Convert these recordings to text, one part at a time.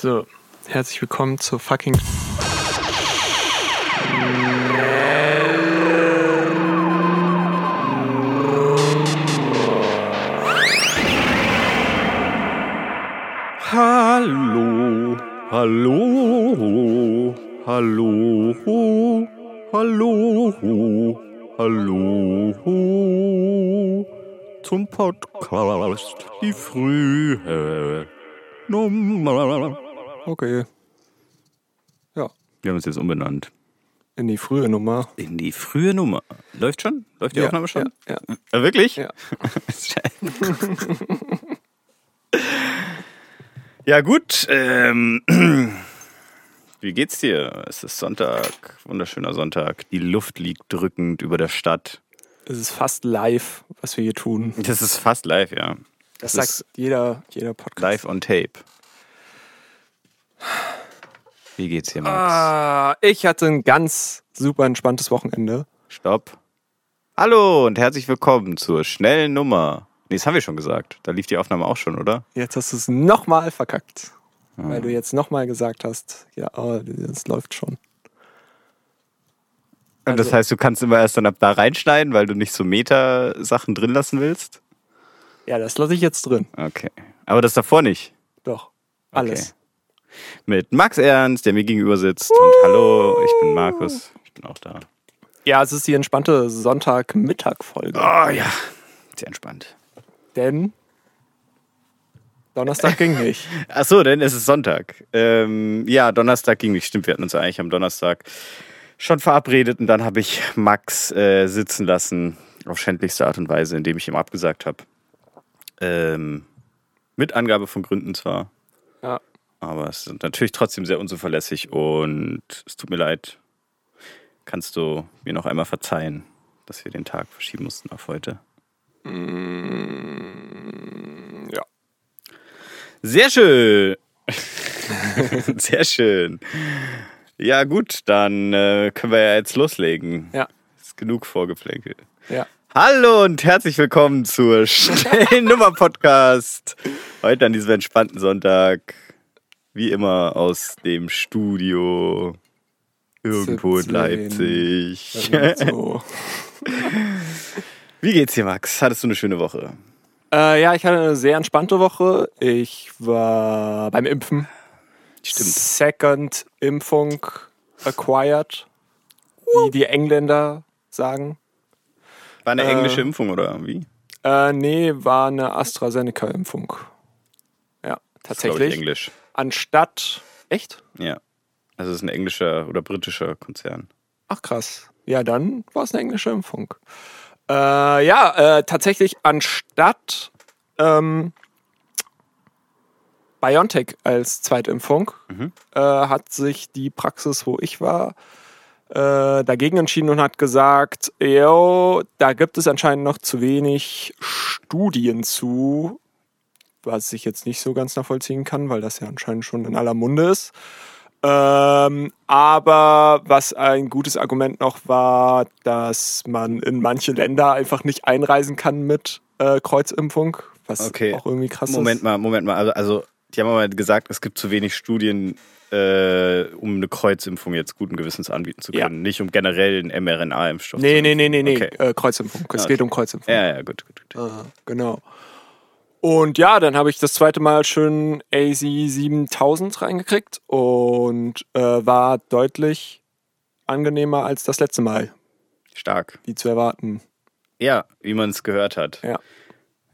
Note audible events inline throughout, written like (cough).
So, herzlich willkommen zur fucking. Hallo, hallo, hallo, hallo, hallo zum Podcast Die frühe Nummer. Okay. Ja, Wir haben uns jetzt umbenannt. in die frühe Nummer. In die frühe Nummer. Läuft schon? Läuft die Ja, Aufnahme schon? Ja, ja. Äh, wirklich? Ja. (laughs) ja, gut. Ähm, (clears throat) wie geht's dir? Es ist Sonntag, wunderschöner Sonntag. Die Luft liegt drückend über der Stadt. Es ist fast live, was wir hier tun. Das ist fast live, ja. Das, Das sagt jeder, jeder Podcast. Live on tape. Wie geht's dir, Max? Ah, ich hatte ein ganz super entspanntes Wochenende. Stopp. Hallo und herzlich willkommen zur schnellen Nummer. Nee, das haben wir schon gesagt. Da lief die Aufnahme auch schon, oder? Jetzt hast du es nochmal verkackt. Weil du jetzt nochmal gesagt hast, ja, oh, das läuft schon. Und das Also- heißt, du kannst immer erst dann ab da reinschneiden, weil du nicht so Meta-Sachen drin lassen willst? Ja, das lasse ich jetzt drin. Okay. Aber das davor nicht. Doch. Alles. Mit Max Ernst, der mir gegenüber sitzt. Und hallo, ich bin Markus. Ich bin auch da. Ja, es ist die entspannte Sonntagmittag-Folge. Oh ja, sehr entspannt. Denn Donnerstag ging nicht. (laughs) Ach so, denn es ist Sonntag. Ähm, ja, Donnerstag ging nicht. Stimmt, wir hatten uns ja eigentlich am Donnerstag schon verabredet und dann habe ich Max äh, sitzen lassen auf schändlichste Art und Weise, indem ich ihm abgesagt habe. Ähm, mit Angabe von Gründen zwar, Ja. Aber es ist natürlich trotzdem sehr unzuverlässig und es tut mir leid. Kannst du mir noch einmal verzeihen, dass wir den Tag verschieben mussten auf heute? Ja. Sehr schön. (laughs) Sehr schön. Ja, gut, dann äh, können wir ja jetzt loslegen. Ja. Ist genug Vorgeplänkel. Ja. Hallo und herzlich willkommen zur (laughs) schnellen Nummer Podcast. Heute an diesem entspannten Sonntag. Wie immer aus dem Studio. Irgendwo in 17. Leipzig. So. (laughs) Wie geht's dir, Max? Hattest du eine schöne Woche? Äh, ja, ich hatte eine sehr entspannte Woche. Ich war beim Impfen. Stimmt. Second Impfung acquired, wie die Engländer sagen. War eine Äh, englische Impfung oder wie? Äh, nee, war eine AstraZeneca-Impfung. Ja, Das ist, ich, tatsächlich. Englisch. Anstatt. Echt? Ja. Also es ist ein englischer oder britischer Konzern. Ach krass. Ja, dann war es eine englische Impfung. Äh, ja, äh, tatsächlich anstatt ähm, BioNTech als Zweitimpfung Mhm. äh, hat sich die Praxis, wo ich war, äh, dagegen entschieden und hat gesagt, yo, da gibt es anscheinend noch zu wenig Studien zu, was ich jetzt nicht so ganz nachvollziehen kann, weil das ja anscheinend schon in aller Munde ist. Ähm, aber was ein gutes Argument noch war, dass man in manche Länder einfach nicht einreisen kann mit äh, Kreuzimpfung, was Okay. auch irgendwie krass Moment ist. mal, Moment mal. Also, also die haben aber gesagt, es gibt zu wenig Studien, äh, um eine Kreuzimpfung jetzt guten Gewissens anbieten zu Ja. können. Nicht um generell einen mRNA-Impfstoff Nee, zu nee, nee, nee, nee, Okay. äh, Kreuzimpfung. Es Ah, geht okay. um Kreuzimpfung. Ja, ja, gut, gut, gut. Äh, genau. Und ja, dann habe ich das zweite Mal schön AZ 7000 reingekriegt und äh, war deutlich angenehmer als das letzte Mal, Stark. wie zu erwarten. Ja, wie man es gehört hat. Ja.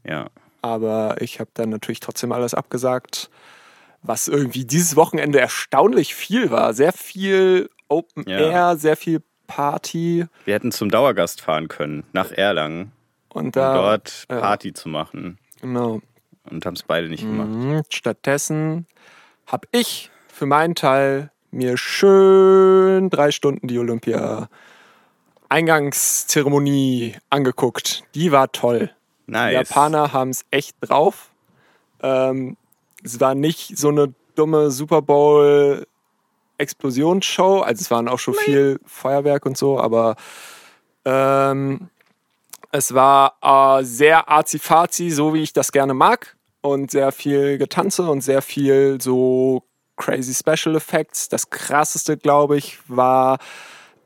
Ja. Aber ich habe dann natürlich trotzdem alles abgesagt, was irgendwie dieses Wochenende erstaunlich viel war. Sehr viel Open Ja. Air, sehr viel Party Wir hätten zum Dauergast fahren können, nach Erlangen, und um da dort ja. Party zu machen. Genau. Und haben es beide nicht gemacht. Mhm. Stattdessen habe ich für meinen Teil mir schön drei Stunden die Olympia Eingangszeremonie angeguckt. Die war toll. Nice. Die Japaner haben es echt drauf. Ähm, es war nicht so eine dumme Super Bowl Explosionsshow. Also es waren auch schon viel Feuerwerk und so, aber ähm, es war äh, sehr arzi-fazi, so wie ich das gerne mag. Und sehr viel Getanze und sehr viel so crazy Special Effects. Das krasseste, glaube ich, war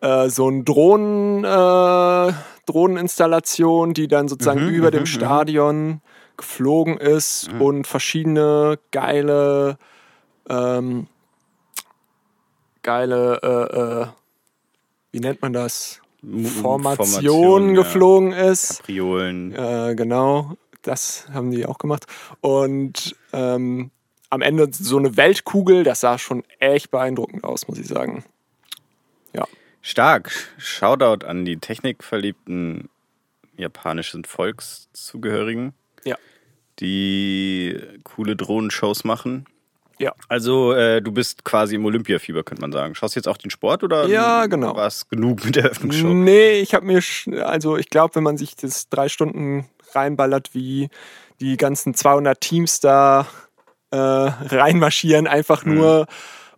äh, so ein Drohnen, äh, Drohneninstallation, die dann sozusagen Mhm, über mhm, dem mhm. Stadion geflogen ist Mhm. und verschiedene geile, ähm, geile, äh, äh, wie nennt man das? M- Formationen Formationen, ja. geflogen ist. Kapriolen. Äh, genau, das haben die auch gemacht. Und ähm, am Ende so eine Weltkugel, das sah schon echt beeindruckend aus, muss ich sagen. Stark. Shoutout an die technikverliebten japanischen Volkszugehörigen. Ja. Die coole Drohnenshows machen. Ja. Also, äh, du bist quasi im Olympiafieber, könnte man sagen. Schaust du jetzt auch den Sport oder Ja, genau. war es genug mit der Öffnungsshow? Nee, ich habe mir, also ich glaube, wenn man sich das drei Stunden reinballert, wie die ganzen 200 Teams da äh, reinmarschieren, einfach Mhm. nur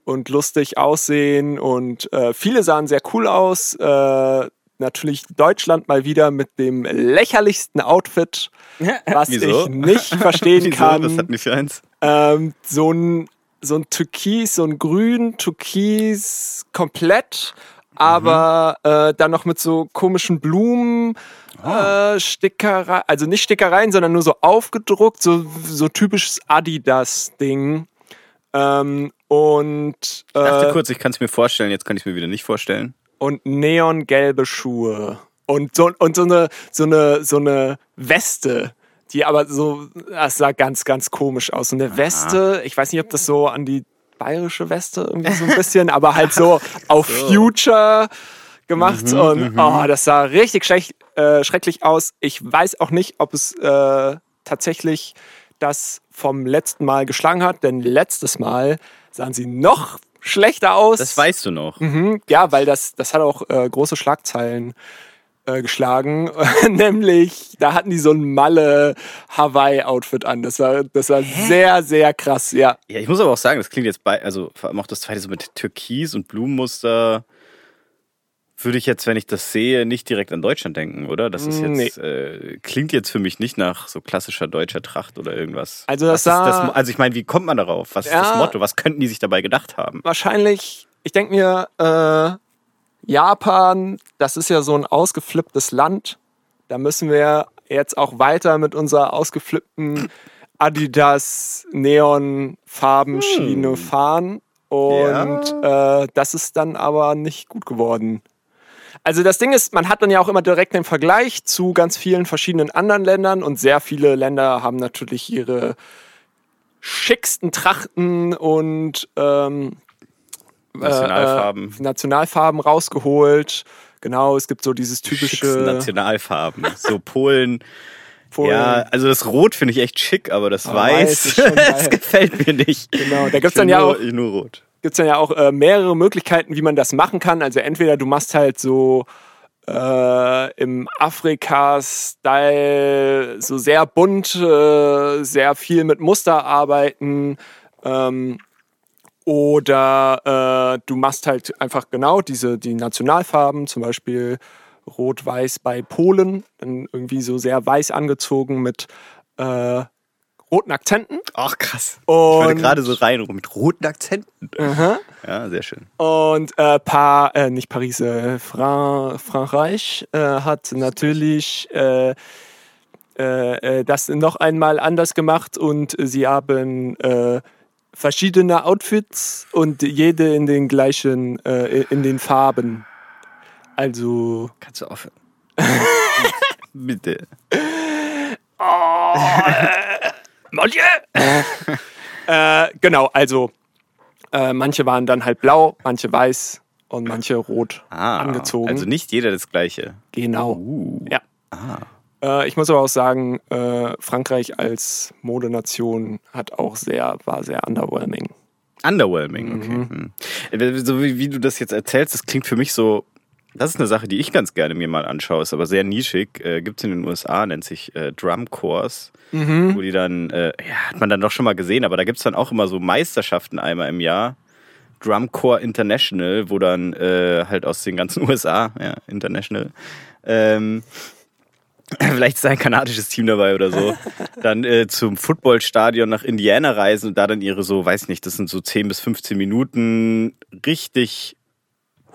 und lustig aussehen und äh, viele sahen sehr cool aus. Äh, natürlich Deutschland mal wieder mit dem lächerlichsten Outfit, (laughs) was Wieso? ich nicht verstehen (laughs) Wieso? kann. Was hat nicht für eins? Ähm, so ein so ein Türkis, so ein grün Türkis komplett, aber äh, dann noch mit so komischen Blumen, äh, Stickerei, also nicht Stickereien, sondern nur so aufgedruckt, so, so typisches Adidas-Ding. Ähm, und, Ich dachte äh, kurz, ich kann es mir vorstellen, jetzt kann ich es mir wieder nicht vorstellen. und neongelbe Schuhe. Und so, und so eine, so eine, so eine Weste, die aber so, das sah ganz, ganz komisch aus. Und eine Weste, ich weiß nicht, ob das so an die bayerische Weste irgendwie so ein bisschen, aber halt so (laughs) auf Future gemacht. und oh, das sah richtig schlecht, äh, schrecklich aus. Ich weiß auch nicht, ob es äh, tatsächlich das vom letzten Mal geschlagen hat, denn letztes Mal sahen sie noch schlechter aus. Das weißt du noch. Mhm, ja, weil das, das hat auch äh, große Schlagzeilen äh, geschlagen. (laughs) Nämlich, da hatten die so ein Malle-Hawaii-Outfit an. Das war, das war sehr, sehr krass, ja. Ja, ich muss aber auch sagen, das klingt jetzt bei, also vor allem auch das zweite so mit Türkis und Blumenmuster, würde ich jetzt, wenn ich das sehe, nicht direkt an Deutschland denken, oder? Das ist jetzt, äh, klingt jetzt für mich nicht nach so klassischer deutscher Tracht oder irgendwas. Also das sah- also ich meine, wie kommt man darauf? Was ist das Ja. Motto? Was könnten die sich dabei gedacht haben? Wahrscheinlich, ich denke mir, äh, Japan, das ist ja so ein ausgeflipptes Land. Da müssen wir jetzt auch weiter mit unserer ausgeflippten Adidas Neon-Farbenschiene fahren. Und äh, das ist dann aber nicht gut geworden. Also das Ding ist, man hat dann ja auch immer direkt den Vergleich zu ganz vielen verschiedenen anderen Ländern und sehr viele Länder haben natürlich ihre schicksten Trachten und ähm, Nationalfarben. äh, Nationalfarben rausgeholt. Genau, es gibt so dieses Schicksten typische Nationalfarben. So Polen. (laughs) Polen. Ja, also das Rot finde ich echt schick, aber das Aber Weiß Weiß, (laughs) das gefällt mir nicht. Genau, da gibt's Ich dann ja nur, auch- Nur Rot. gibt es dann ja auch äh, mehrere Möglichkeiten, wie man das machen kann. Also entweder du machst halt so äh, im Afrika-Style so sehr bunt, äh, sehr viel mit Muster arbeiten. Ähm, oder äh, du machst halt einfach genau diese die Nationalfarben, zum Beispiel Rot-Weiß bei Polen, dann irgendwie so sehr weiß angezogen mit äh, roten Akzenten. Ach krass. ich wollte Und- gerade so rein mit roten Akzenten. Aha. Ja, sehr schön. Und äh, pa äh, nicht Paris, äh, Fran Frankreich äh, hat natürlich äh, äh, das noch einmal anders gemacht und sie haben verschiedene Outfits und jede in den gleichen, äh, in den Farben. Also Kannst du aufhören? (laughs) Bitte. (laughs) äh, genau, also äh, manche waren dann halt blau, manche weiß und manche rot Ah, angezogen. Also nicht jeder das gleiche. genau. Uh. Ja. Äh, ich muss aber auch sagen, äh, Frankreich als Modenation hat auch sehr, war sehr underwhelming. Underwhelming, okay. Hm. So wie, wie du das jetzt erzählst, das klingt für mich so. Das ist eine Sache, die ich ganz gerne mir mal anschaue, ist aber sehr nischig. Äh, Gibt es in den USA, nennt sich äh, Drum Course, wo die dann, äh, ja, hat man dann doch schon mal gesehen, aber da gibt es dann auch immer so Meisterschaften einmal im Jahr. Drum Corps International, wo dann äh, halt aus den ganzen (laughs) USA, ja, International, ähm, (laughs) vielleicht ist ein kanadisches Team dabei oder so, dann äh, zum Footballstadion nach Indiana reisen und da dann ihre so, weiß nicht, das sind so 10 bis 15 Minuten richtig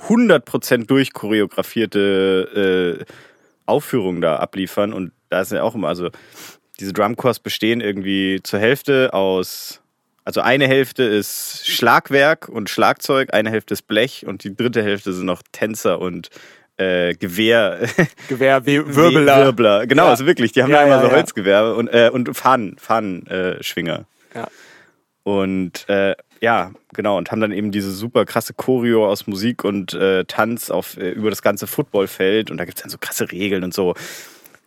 100% durchchoreografierte äh, Aufführungen da abliefern. Und da ist ja auch immer, also diese Drumcores bestehen irgendwie zur Hälfte aus, also eine Hälfte ist Schlagwerk und Schlagzeug, eine Hälfte ist Blech und die dritte Hälfte sind noch Tänzer und äh, Gewehr. Gewehrwirbler. (laughs) Wirbler. Genau, Ja. also wirklich, die haben Ja, ja, immer ja, so. Holzgewerbe und, äh, und Fahnen, Fahnenschwinger. Äh, Schwinger. Ja. Und äh, ja, genau, und haben dann eben diese super krasse Choreo aus Musik und äh, Tanz auf, äh, über das ganze Footballfeld. Und da gibt es dann so krasse Regeln und so,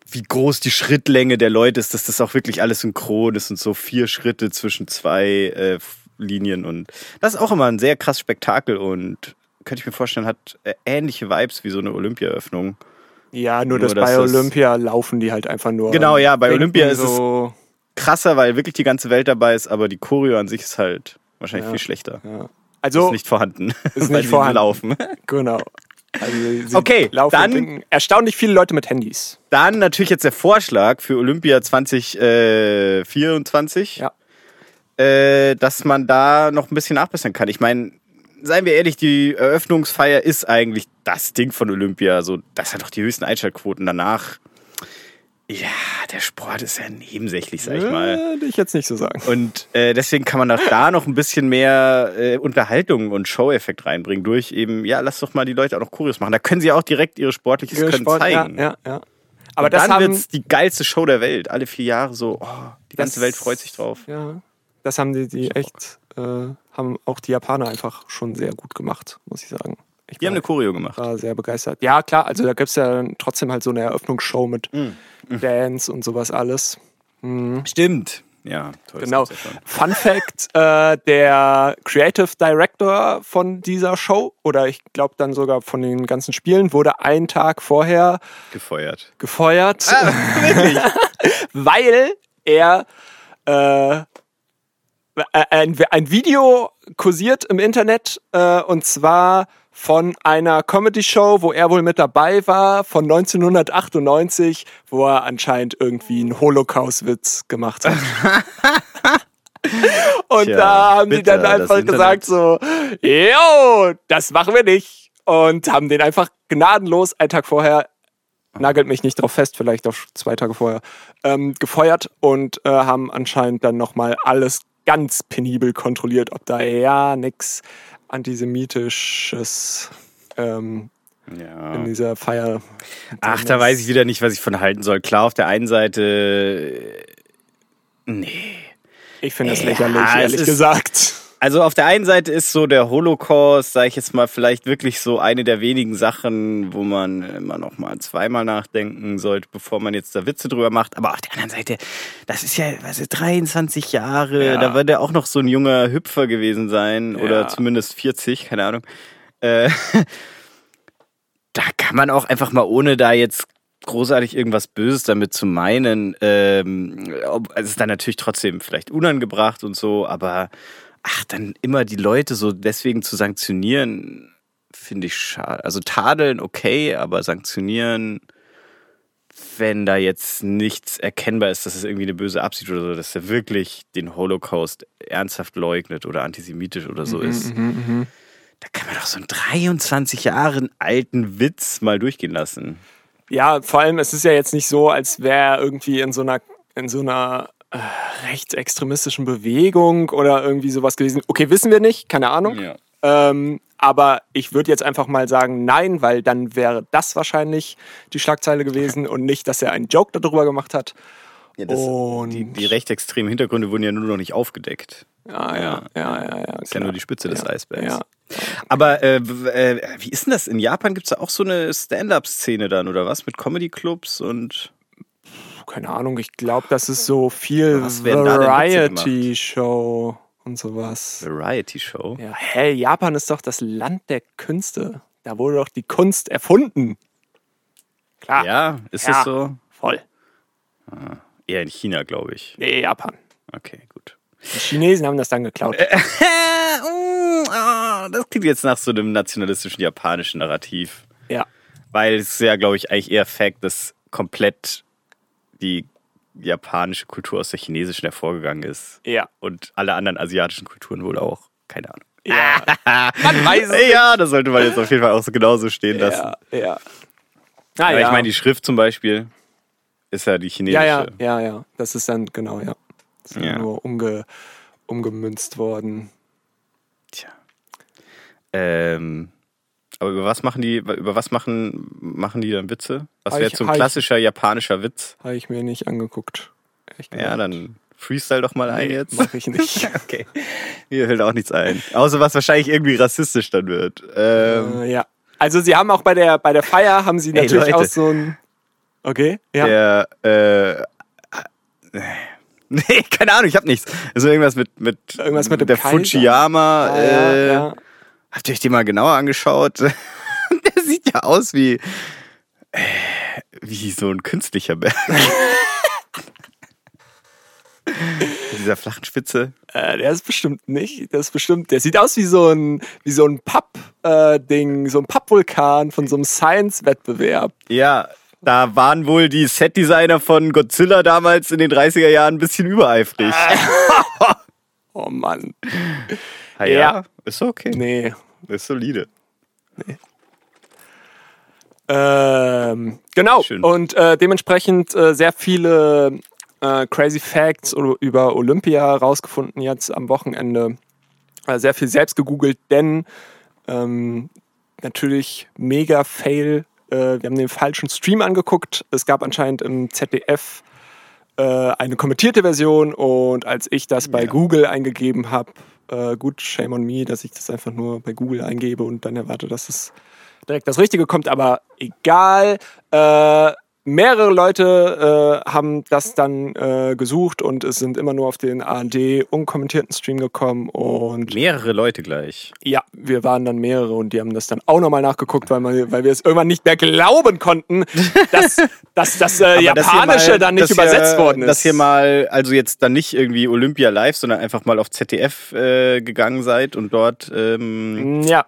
wie groß die Schrittlänge der Leute ist, dass das auch wirklich alles synchron ist und so vier Schritte zwischen zwei Linien. Und das ist auch immer ein sehr krasses Spektakel und könnte ich mir vorstellen, hat äh, ähnliche Vibes wie so eine Olympiaeröffnung. Ja, nur, Nur, dass dass bei das- Olympia laufen die halt einfach nur. Genau, ja, bei Olympia ist es so, Krasser, weil wirklich die ganze Welt dabei ist, aber die Choreo an sich ist halt wahrscheinlich Ja. viel schlechter. Ja. Ist Also, nicht vorhanden. Ist (laughs) nicht vorhanden. laufen. (laughs) genau. Also, Okay, dann- erstaunlich viele Leute mit Handys. Dann natürlich jetzt der Vorschlag für Olympia 2024, Ja. äh, dass man da noch ein bisschen nachbessern kann. Ich meine, seien wir ehrlich, die Eröffnungsfeier ist eigentlich das Ding von Olympia. So, das hat doch die höchsten Einschaltquoten. Danach, ja, der Sport ist ja nebensächlich, sag ich mal. Würde ich jetzt nicht so sagen. Und äh, deswegen kann man auch da noch ein bisschen mehr äh, Unterhaltung und Show-Effekt reinbringen durch eben, ja, lass doch mal die Leute auch noch Choreos machen. Da können sie auch direkt ihre sportliches Können Sport, zeigen. Ja, ja, ja. Aber Und das dann haben, wird's die geilste Show der Welt. Alle vier Jahre so, oh, die ganze Das- Welt freut sich drauf. Ja, das haben die, die echt, äh, haben auch die Japaner einfach schon sehr gut gemacht, muss ich sagen. Ich Die haben eine Choreo gemacht. war sehr begeistert. Ja, klar, also da gibt es ja trotzdem halt so eine Eröffnungsshow mit Mhm. Dance und sowas alles. Mhm. Stimmt. Ja, toll. Genau. Fun Fact: äh, Der Creative Director von dieser Show, oder ich glaube dann sogar von den ganzen Spielen, wurde einen Tag vorher Gefeuert. gefeuert, (laughs) weil er äh, ein, ein Video kursiert im Internet äh, und zwar von einer Comedy-Show, wo er wohl mit dabei war, von 1998, wo er anscheinend irgendwie einen Holocaust-Witz gemacht hat. (laughs) und Tja, da haben die bitter, dann einfach gesagt so, yo, das machen wir nicht. Und haben den einfach gnadenlos einen Tag vorher nagelt mich nicht drauf fest, vielleicht auch zwei Tage vorher, ähm, gefeuert und äh, haben anscheinend dann nochmal alles ganz penibel kontrolliert, ob da ja nix antisemitisches ähm, in Ja. dieser Feier. Ach, da weiß ich wieder nicht, was ich von halten soll. Klar, auf der einen Seite. äh, Nee. Ich finde es Ja, lächerlich, ehrlich gesagt. Also auf der einen Seite ist so der Holocaust, sage ich jetzt mal, vielleicht wirklich so eine der wenigen Sachen, wo man immer noch mal zweimal nachdenken sollte, bevor man jetzt da Witze drüber macht. Aber auf der anderen Seite, das ist ja, was ist, 23 Jahre, Ja. da wird er auch noch so ein junger Hüpfer gewesen sein oder Ja. zumindest 40, keine Ahnung. Äh, (laughs) da kann man auch einfach mal ohne da jetzt großartig irgendwas Böses damit zu meinen. Ähm, es ist dann natürlich trotzdem vielleicht unangebracht und so, aber ach, dann immer die Leute so deswegen zu sanktionieren, finde ich schade. Also tadeln okay, aber sanktionieren, wenn da jetzt nichts erkennbar ist, dass es irgendwie eine böse Absicht oder so, dass er wirklich den Holocaust ernsthaft leugnet oder antisemitisch oder so ist. Mhm, Da kann man doch so einen 23 Jahre alten Witz mal durchgehen lassen. Ja, vor allem, es ist ja jetzt nicht so, als wäre er irgendwie in so einer, in so einer äh, rechtsextremistischen Bewegung oder irgendwie sowas gewesen. Okay, wissen wir nicht, keine Ahnung. Ja. Ähm, aber ich würde jetzt einfach mal sagen, nein, weil dann wäre das wahrscheinlich die Schlagzeile gewesen und nicht, dass er einen Joke darüber gemacht hat. Ja, das, die, die rechtsextremen Hintergründe wurden ja nur noch nicht aufgedeckt. Ja, ja, ja, ja. ja Das ist ja nur die Spitze des Eisbergs. Aber äh, äh, wie ist denn das? In Japan gibt es da auch so eine Stand-up-Szene dann, oder was? Mit Comedy-Clubs und. Keine Ahnung, ich glaube, das ist so viel? Variety-Show und sowas. Variety-Show. Ja, hä, Japan ist doch das Land der Künste. Da wurde doch die Kunst erfunden. Klar, Ja, ist Ja. das so? voll. Eher in China, glaube ich. Nee, Japan. Okay, gut. Die Chinesen haben das dann geklaut. Äh, (laughs) mm, ah, das klingt jetzt nach so einem nationalistischen japanischen Narrativ. Ja. Weil es ist ja, glaube ich, eigentlich eher Fact, dass komplett die japanische Kultur aus der chinesischen hervorgegangen ist. Ja. Und alle anderen asiatischen Kulturen wohl auch. Keine Ahnung. Ja. (laughs) Man weiß es Ja, das sollte man jetzt auf jeden Fall auch so genauso stehen lassen. Ja, ja. Aber Naja. ich meine, die Schrift zum Beispiel ist ja die chinesische. ja, ja, ja, ja. Das ist dann, genau, ja. Das ist Ja. nur umge, umgemünzt worden. Tja. Ähm, aber über was machen die, über was machen, machen die dann Witze? Was wäre so ein hab ich- klassischer japanischer Witz? Habe ich mir nicht angeguckt. Ja, dann freestyle doch mal ein Nee, jetzt. mach ich nicht. (laughs) Okay. Mir fällt auch nichts ein. Außer was wahrscheinlich irgendwie rassistisch dann wird. Ähm, Äh, ja. Also sie haben auch bei der, bei der Feier haben sie Ey, natürlich Leute. auch so ein. Okay, ja. Der, äh, (laughs) nee, keine Ahnung, ich hab nichts. Also irgendwas mit, mit, Irgendwas mit dem der Kaiser? Fujiyama. Ah, äh, ja, ja. Habt ihr euch den mal genauer angeschaut? (laughs) der sieht ja aus wie, äh, wie so ein künstlicher Berg. Mit (laughs) dieser flachen Spitze. Äh, der ist bestimmt nicht. Der ist bestimmt. Der sieht aus wie so ein, wie so ein Papp-Ding, so ein Pappvulkan von so einem Science-Wettbewerb. Ja, da waren wohl die Setdesigner von Godzilla damals in den 30er Jahren ein bisschen übereifrig. (laughs) Oh Mann. Ah, ja. ist okay. Nee. Ist solide. Ähm, genau. Schön. Und äh, dementsprechend äh, sehr viele äh, crazy Facts über Olympia rausgefunden jetzt am Wochenende. Äh, sehr viel selbst gegoogelt, denn ähm, natürlich mega Fail. Äh, wir haben den falschen Stream angeguckt. Es gab anscheinend im ZDF äh, eine kommentierte Version und als ich das bei Ja. Google eingegeben habe, äh, gut, shame on me, dass ich das einfach nur bei Google eingebe und dann erwarte, dass es direkt das Richtige kommt, aber egal. Äh, mehrere Leute äh, haben das dann äh, gesucht und es sind immer nur auf den ARD unkommentierten Stream gekommen und Mehrere Leute gleich. ja, wir waren dann mehrere und die haben das dann auch nochmal nachgeguckt, weil, man, weil wir es irgendwann nicht mehr glauben konnten, (laughs) dass, dass das äh, Japanische mal- dann nicht dass hier- übersetzt worden ist. Dass ihr mal, also jetzt dann nicht irgendwie Olympia live, sondern einfach mal auf ZDF äh, gegangen seid und dort. Ähm, Ja.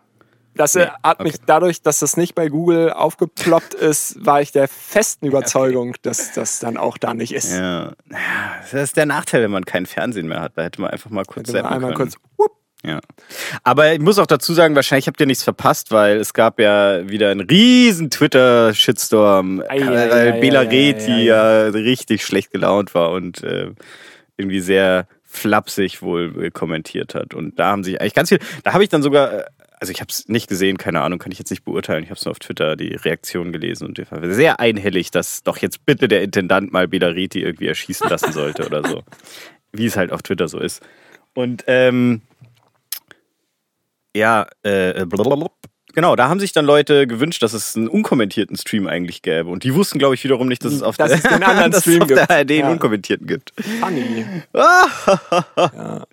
Das äh, Nee, hat okay. mich dadurch, dass das nicht bei Google aufgeploppt ist, war ich der festen (laughs) Überzeugung, dass das dann auch da nicht ist. ja. Das ist der Nachteil, wenn man kein Fernsehen mehr hat. Da hätte man einfach mal kurz zappen einmal können. kurz. Wupp, Ja. Aber ich muss auch dazu sagen, wahrscheinlich habt ihr nichts verpasst, weil es gab ja wieder einen riesen Twitter-Shitstorm, Ei, ei, weil ei, Bela Reti ei, ja richtig schlecht gelaunt war und äh, irgendwie sehr flapsig wohl äh, kommentiert hat. Und da haben sich eigentlich ganz viel, da habe ich dann sogar, äh, also ich habe es nicht gesehen, keine Ahnung, kann ich jetzt nicht beurteilen. Ich habe es nur auf Twitter die Reaktion gelesen und ich war sehr einhellig, dass doch jetzt bitte der Intendant mal Bela Reti irgendwie erschießen lassen sollte oder so. (laughs) Wie es halt auf Twitter so ist. Und ähm, ja, äh, blablabla. genau, da haben sich dann Leute gewünscht, dass es einen unkommentierten Stream eigentlich gäbe. Und die wussten, glaube ich, wiederum nicht, dass es auf Dass der, den anderen (laughs) dass Stream es auf der. ARD einen Ja. unkommentierten gibt. funny. (laughs) Ah.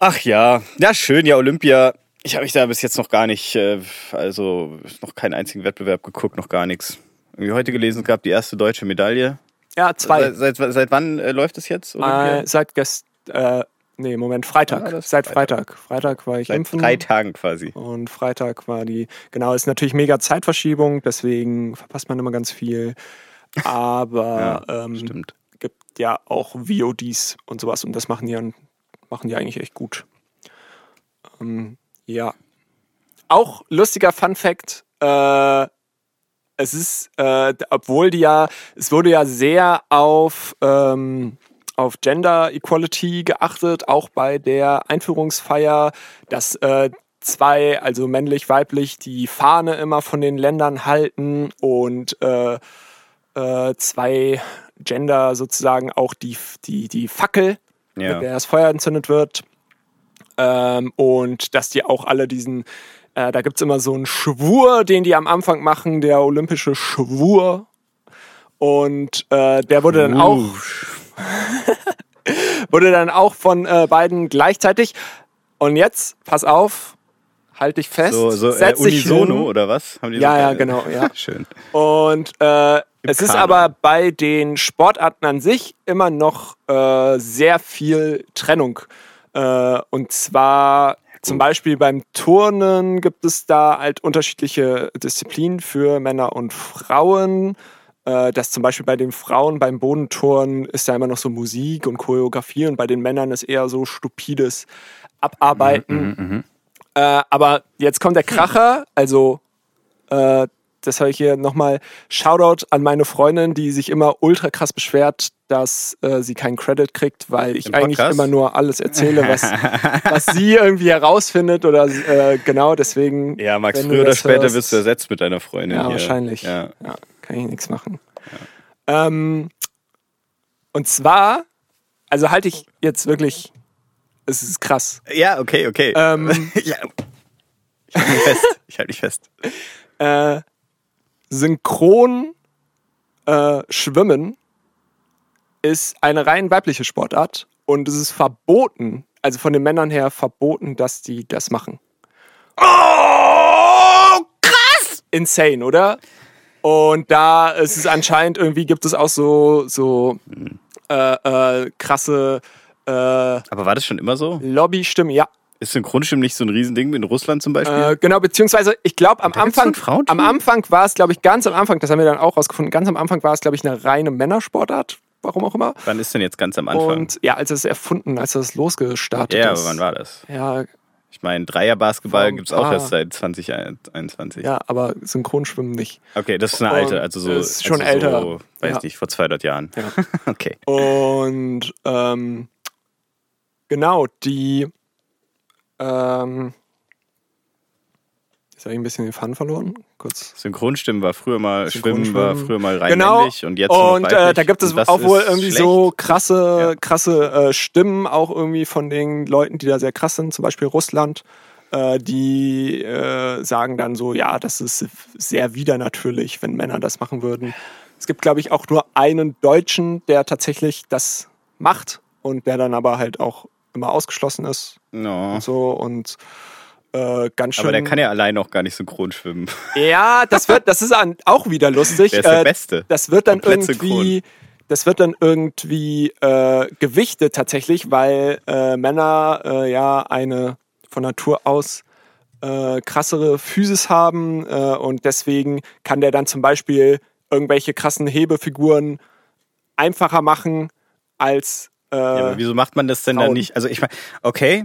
Ach ja, ja schön, ja Olympia. Ich habe mich da bis jetzt noch gar nicht, äh, also noch keinen einzigen Wettbewerb geguckt, noch gar nichts. Irgendwie heute gelesen, es gab die erste deutsche Medaille. Ja, zwei. Seit, seit, seit wann äh, läuft es jetzt? Äh, seit gest, äh, nee, Moment, Freitag. Ah, das seit Freitag. Freitag. Freitag war ich seit impfen. drei Tagen quasi. Und Freitag war die, genau, ist natürlich mega Zeitverschiebung, deswegen verpasst man immer ganz viel. Aber (laughs) ähm, Stimmt. gibt ja auch VODs und sowas und das machen die, machen die eigentlich echt gut. Ähm, ja. Auch lustiger Fun Fact, äh, es ist, äh, obwohl die ja, es wurde ja sehr auf, ähm, auf Gender Equality geachtet, auch bei der Einführungsfeier, dass äh, zwei, also männlich, weiblich, die Fahne immer von den Ländern halten und äh, äh, zwei Gender sozusagen auch die, die, die Fackel, Ja. mit der das Feuer entzündet wird. Ähm, und dass die auch alle diesen, äh, da gibt es immer so einen Schwur, den die am Anfang machen, der olympische Schwur. Und äh, der wurde dann auch, (laughs) wurde dann auch von äh, beiden gleichzeitig. Und jetzt, pass auf, halt dich fest, So, so äh, setz dich unisono hin. oder was? Haben die Ja, so ja, genau, ja. (laughs) Schön. Und äh, es ist Kanon. aber bei den Sportarten an sich immer noch äh, sehr viel Trennung. Äh, und zwar zum Beispiel beim Turnen gibt es da halt unterschiedliche Disziplinen für Männer und Frauen. äh, dass zum Beispiel bei den Frauen beim Bodenturnen ist da immer noch so Musik und Choreografie und bei den Männern ist eher so stupides Abarbeiten. Mhm, Äh, aber jetzt kommt der Kracher, also äh, das habe ich hier nochmal Shoutout an meine Freundin, die sich immer ultra krass beschwert, dass äh, sie keinen Credit kriegt, weil ich Im eigentlich Podcast? immer nur alles erzähle, was, (laughs) was sie irgendwie herausfindet oder äh, genau deswegen. Ja, Max, früher oder später hörst- wirst du ersetzt mit deiner Freundin. Ja, hier. wahrscheinlich. Ja. Ja, kann ich nichts machen. Ähm, und zwar, also halte ich jetzt wirklich, es ist krass. ja, okay, okay. Ähm, (laughs) ja. Ich halte mich fest. Ich halte mich fest. (laughs) äh, synchron äh, Schwimmen ist eine rein weibliche Sportart und es ist verboten, also von den Männern her verboten, dass die das machen. Oh, krass! Insane, oder? Und da ist es anscheinend irgendwie gibt es auch so so äh, äh, krasse äh, Aber war das schon immer so? Lobbystimmen, ja. Ist Synchronstimmen nicht so ein Riesending in Russland zum Beispiel? Äh, genau, beziehungsweise ich glaube am Anfang, am Anfang war es, glaube ich, ganz am Anfang, das haben wir dann auch rausgefunden, ganz am Anfang war es, glaube ich, eine reine Männersportart, warum auch immer. Wann ist denn jetzt ganz am Anfang? Und ja, als es erfunden, als es losgestartet ja, ist. aber wann war das? Ja, Ich meine, Dreier-Basketball gibt es auch erst seit 2021. ja, aber Synchronschwimmen nicht. Okay, das ist eine alte, also so. Ist schon also älter. So, weiß Ja. nicht, vor 200 Jahren. Ja. (laughs) okay. Und ähm, genau, die ähm, jetzt habe ich ein bisschen den Faden verloren. Kurz. Synchronstimmen war früher mal, Schwimmen war früher mal rein Genau. männlich und jetzt Und äh, da gibt es auch wohl irgendwie schlecht. so krasse, Ja. krasse äh, Stimmen, auch irgendwie von den Leuten, die da sehr krass sind, zum Beispiel Russland, äh, die äh, sagen dann so, ja, das ist sehr widernatürlich, wenn Männer das machen würden. Es gibt, glaube ich, auch nur einen Deutschen, der tatsächlich das macht und der dann aber halt auch immer ausgeschlossen ist No. und so und äh, ganz schön. Aber der kann ja allein auch gar nicht synchron schwimmen. (laughs) Ja, das wird, das ist an, auch wieder lustig. Der ist der Äh, Beste. Das wird dann Komplett irgendwie, das wird dann irgendwie äh, gewichtet tatsächlich, weil äh, Männer äh, ja eine von Natur aus äh, krassere Physis haben und deswegen kann der dann zum Beispiel irgendwelche krassen Hebefiguren einfacher machen als äh, Ja, aber wieso macht man das denn dann Frauen. nicht? Also ich meine, okay.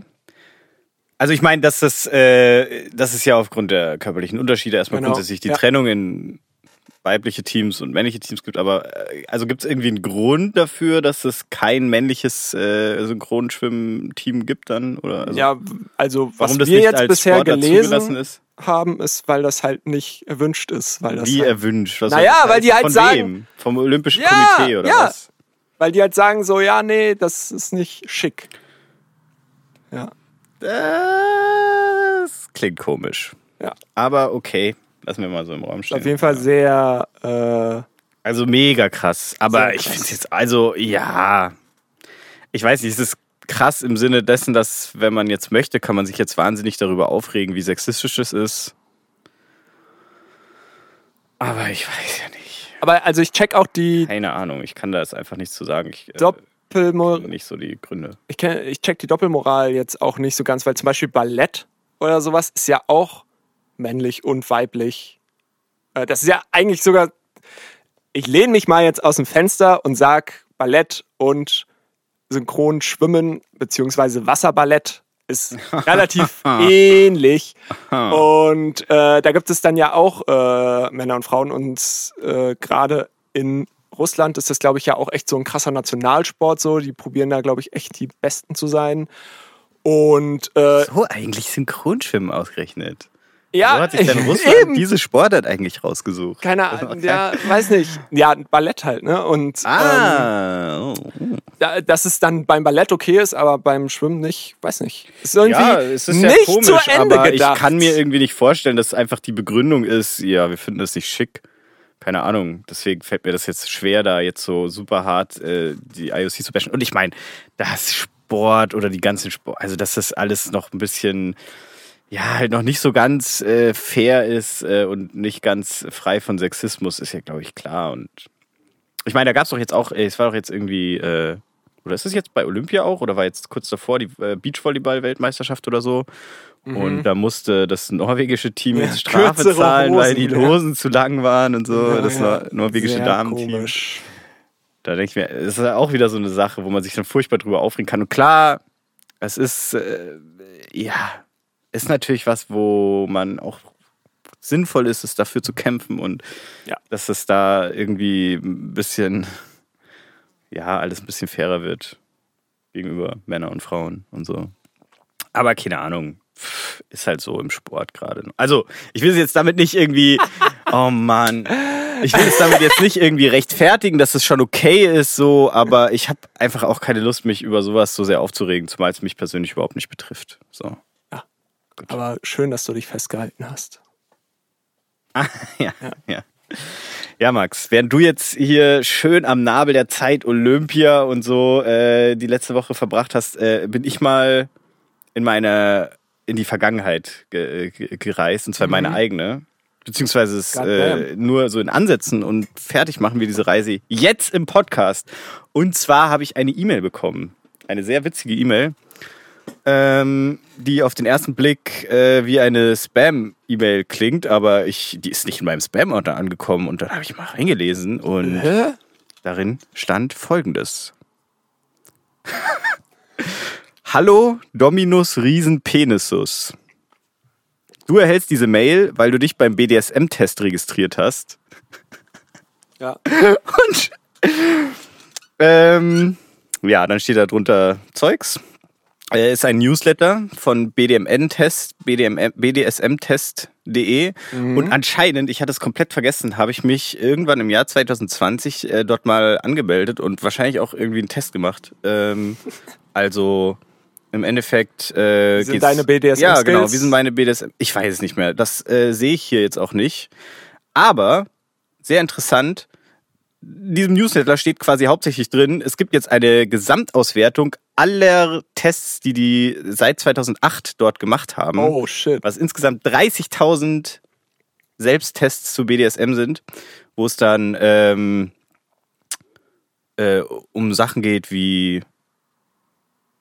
Also ich meine, dass das, äh, das ist ja aufgrund der körperlichen Unterschiede erstmal Genau, grundsätzlich die ja. Trennung in weibliche Teams und männliche Teams gibt, aber äh, also gibt es irgendwie einen Grund dafür, dass es kein männliches äh, Synchronschwimmen-Team gibt dann? Oder also, ja, also was wir jetzt bisher Sportart gelesen ist? haben, ist, weil das halt nicht erwünscht ist, weil das Wie halt, erwünscht? Was Naja, das weil die halt Von sagen- wem? Vom Olympischen Ja, Komitee oder ja. was? weil die halt sagen so, ja, nee, das ist nicht schick. Ja, Das klingt komisch. ja. Aber okay, lassen wir mal so im Raum stehen. Auf jeden Fall sehr, äh, Also mega krass. Aber Sehr ich krass. finde es jetzt, also ja. Ich weiß nicht, es ist krass im Sinne dessen, dass, wenn man jetzt möchte, kann man sich jetzt wahnsinnig darüber aufregen, wie sexistisch es ist. Aber ich weiß ja nicht. aber also ich check auch die Keine Ahnung, ich kann da jetzt einfach nichts zu sagen. Ich äh, Doppelmoral, nicht so die Gründe. ich, kenn, ich check die Doppelmoral jetzt auch nicht so ganz, weil zum Beispiel Ballett oder sowas ist ja auch männlich und weiblich. Äh, das ist ja eigentlich sogar, ich lehne mich mal jetzt aus dem Fenster und sag Ballett und synchron Schwimmen beziehungsweise Wasserballett ist (laughs) relativ ähnlich. Und äh, da gibt es dann ja auch äh, Männer und Frauen und äh, gerade in Russland ist das, glaube ich, ja auch echt so ein krasser Nationalsport. So, die probieren da, glaube ich, echt die Besten zu sein. Und äh, So eigentlich Synchronschwimmen ausgerechnet. ja, so hat sich dann (laughs) Russland eben. diese Sportart eigentlich rausgesucht. Keine ist Ahnung, (laughs) ja, weiß nicht. Ja, Ballett halt, ne? Und ähm, Ah, oh. da, dass es dann beim Ballett okay ist, aber beim Schwimmen nicht, weiß nicht. Ist irgendwie ja, es ist ja nicht komisch, zu Ende aber gedacht. ich kann mir irgendwie nicht vorstellen, dass einfach die Begründung ist, ja, wir finden das nicht schick. Keine Ahnung, deswegen fällt mir das jetzt schwer, da jetzt so super hart äh, die IOC zu bashen. Und ich meine, das Sport oder die ganzen Sport, also dass das alles noch ein bisschen, ja, halt noch nicht so ganz äh, fair ist äh, und nicht ganz frei von Sexismus, ist ja, glaube ich, klar. Und ich meine, da gab es doch jetzt auch, es war doch jetzt irgendwie, äh, oder ist es jetzt bei Olympia auch oder war jetzt kurz davor die äh, Beachvolleyball-Weltmeisterschaft oder so? Und da musste das norwegische Team jetzt Strafe zahlen, weil die Hosen, ja. Hosen zu lang waren und so. Ja, das ja. nor norwegische Sehr Damenteam. komisch. Da denke ich mir, es ist ja auch wieder so eine Sache, wo man sich dann furchtbar drüber aufregen kann. Und klar, es ist, äh, ja, ist natürlich was, wo man auch sinnvoll ist, es dafür zu kämpfen und Ja. dass es da irgendwie ein bisschen, ja, alles ein bisschen fairer wird gegenüber Männern und Frauen und so. Aber keine Ahnung, ist halt so im Sport gerade. Also, ich will es jetzt damit nicht irgendwie, (laughs) oh Mann, ich will es damit jetzt nicht irgendwie rechtfertigen, dass es schon okay ist, so, aber ich habe einfach auch keine Lust, mich über sowas so sehr aufzuregen, zumal es mich persönlich überhaupt nicht betrifft. So. Aber schön, dass du dich festgehalten hast. (laughs) Ja, ja. Ja, Max, während du jetzt hier schön am Nabel der Zeit Olympia und so äh, die letzte Woche verbracht hast, äh, bin ich mal in meine in die Vergangenheit ge ge gereist, und zwar meine eigene. Beziehungsweise es äh, nur so in Ansätzen und fertig machen wir diese Reise jetzt im Podcast. Und zwar habe ich eine E-Mail bekommen. Eine sehr witzige E-Mail, ähm, die auf den ersten Blick äh, wie eine Spam-E-Mail klingt, aber ich, die ist nicht in meinem Spam-Ordner angekommen. Und dann habe ich mal reingelesen und Hä? darin stand folgendes. (laughs) Hallo Dominus Riesenpenisus. Du erhältst diese Mail, weil du dich beim BDSM-Test registriert hast. Ja. (laughs) Und ähm, ja, dann steht da drunter Zeugs. Äh, ist ein Newsletter von BDMN-Test, BDM, BDSM-Test.de. Und anscheinend, ich hatte es komplett vergessen, habe ich mich irgendwann im Jahr 2020 äh, dort mal angemeldet und wahrscheinlich auch irgendwie einen Test gemacht. Ähm, also im Endeffekt äh, Wie sind geht's- deine BDSM Ja, genau. Wie sind meine BDSM? Ich weiß es nicht mehr. Das äh, sehe ich hier jetzt auch nicht. Aber sehr interessant. In diesem Newsletter steht quasi hauptsächlich drin, es gibt jetzt eine Gesamtauswertung aller Tests, die die seit 2008 dort gemacht haben. Oh shit. Was insgesamt 30.000 Selbsttests zu BDSM sind, wo es dann ähm, äh, um Sachen geht wie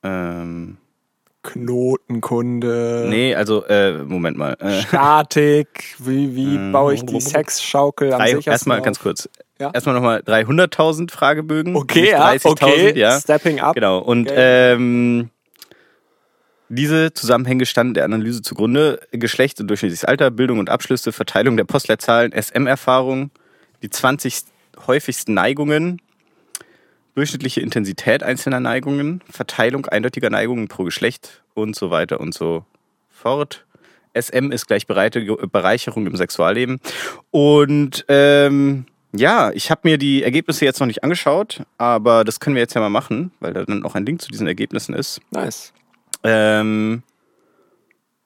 ähm, Knotenkunde. nee, also äh, Moment mal. Äh, Statik. Wie, wie Ähm, baue ich die Sexschaukel am drei, sichersten erstmal auf? ganz kurz. Ja. Erstmal nochmal 300.000 Fragebögen. Okay, ja, 30.000, okay. ja. Stepping up. Genau. Und Okay. ähm, diese Zusammenhänge standen der Analyse zugrunde. Geschlecht und durchschnittliches Alter, Bildung und Abschlüsse, Verteilung der Postleitzahlen, SM-Erfahrung, die 20 häufigsten Neigungen, durchschnittliche Intensität einzelner Neigungen, Verteilung eindeutiger Neigungen pro Geschlecht und so weiter und so fort. SM ist gleich Bereicherung im Sexualleben. Und ähm, ja, ich habe mir die Ergebnisse jetzt noch nicht angeschaut, aber das können wir jetzt ja mal machen, weil da dann auch ein Link zu diesen Ergebnissen ist. Nice. Ähm,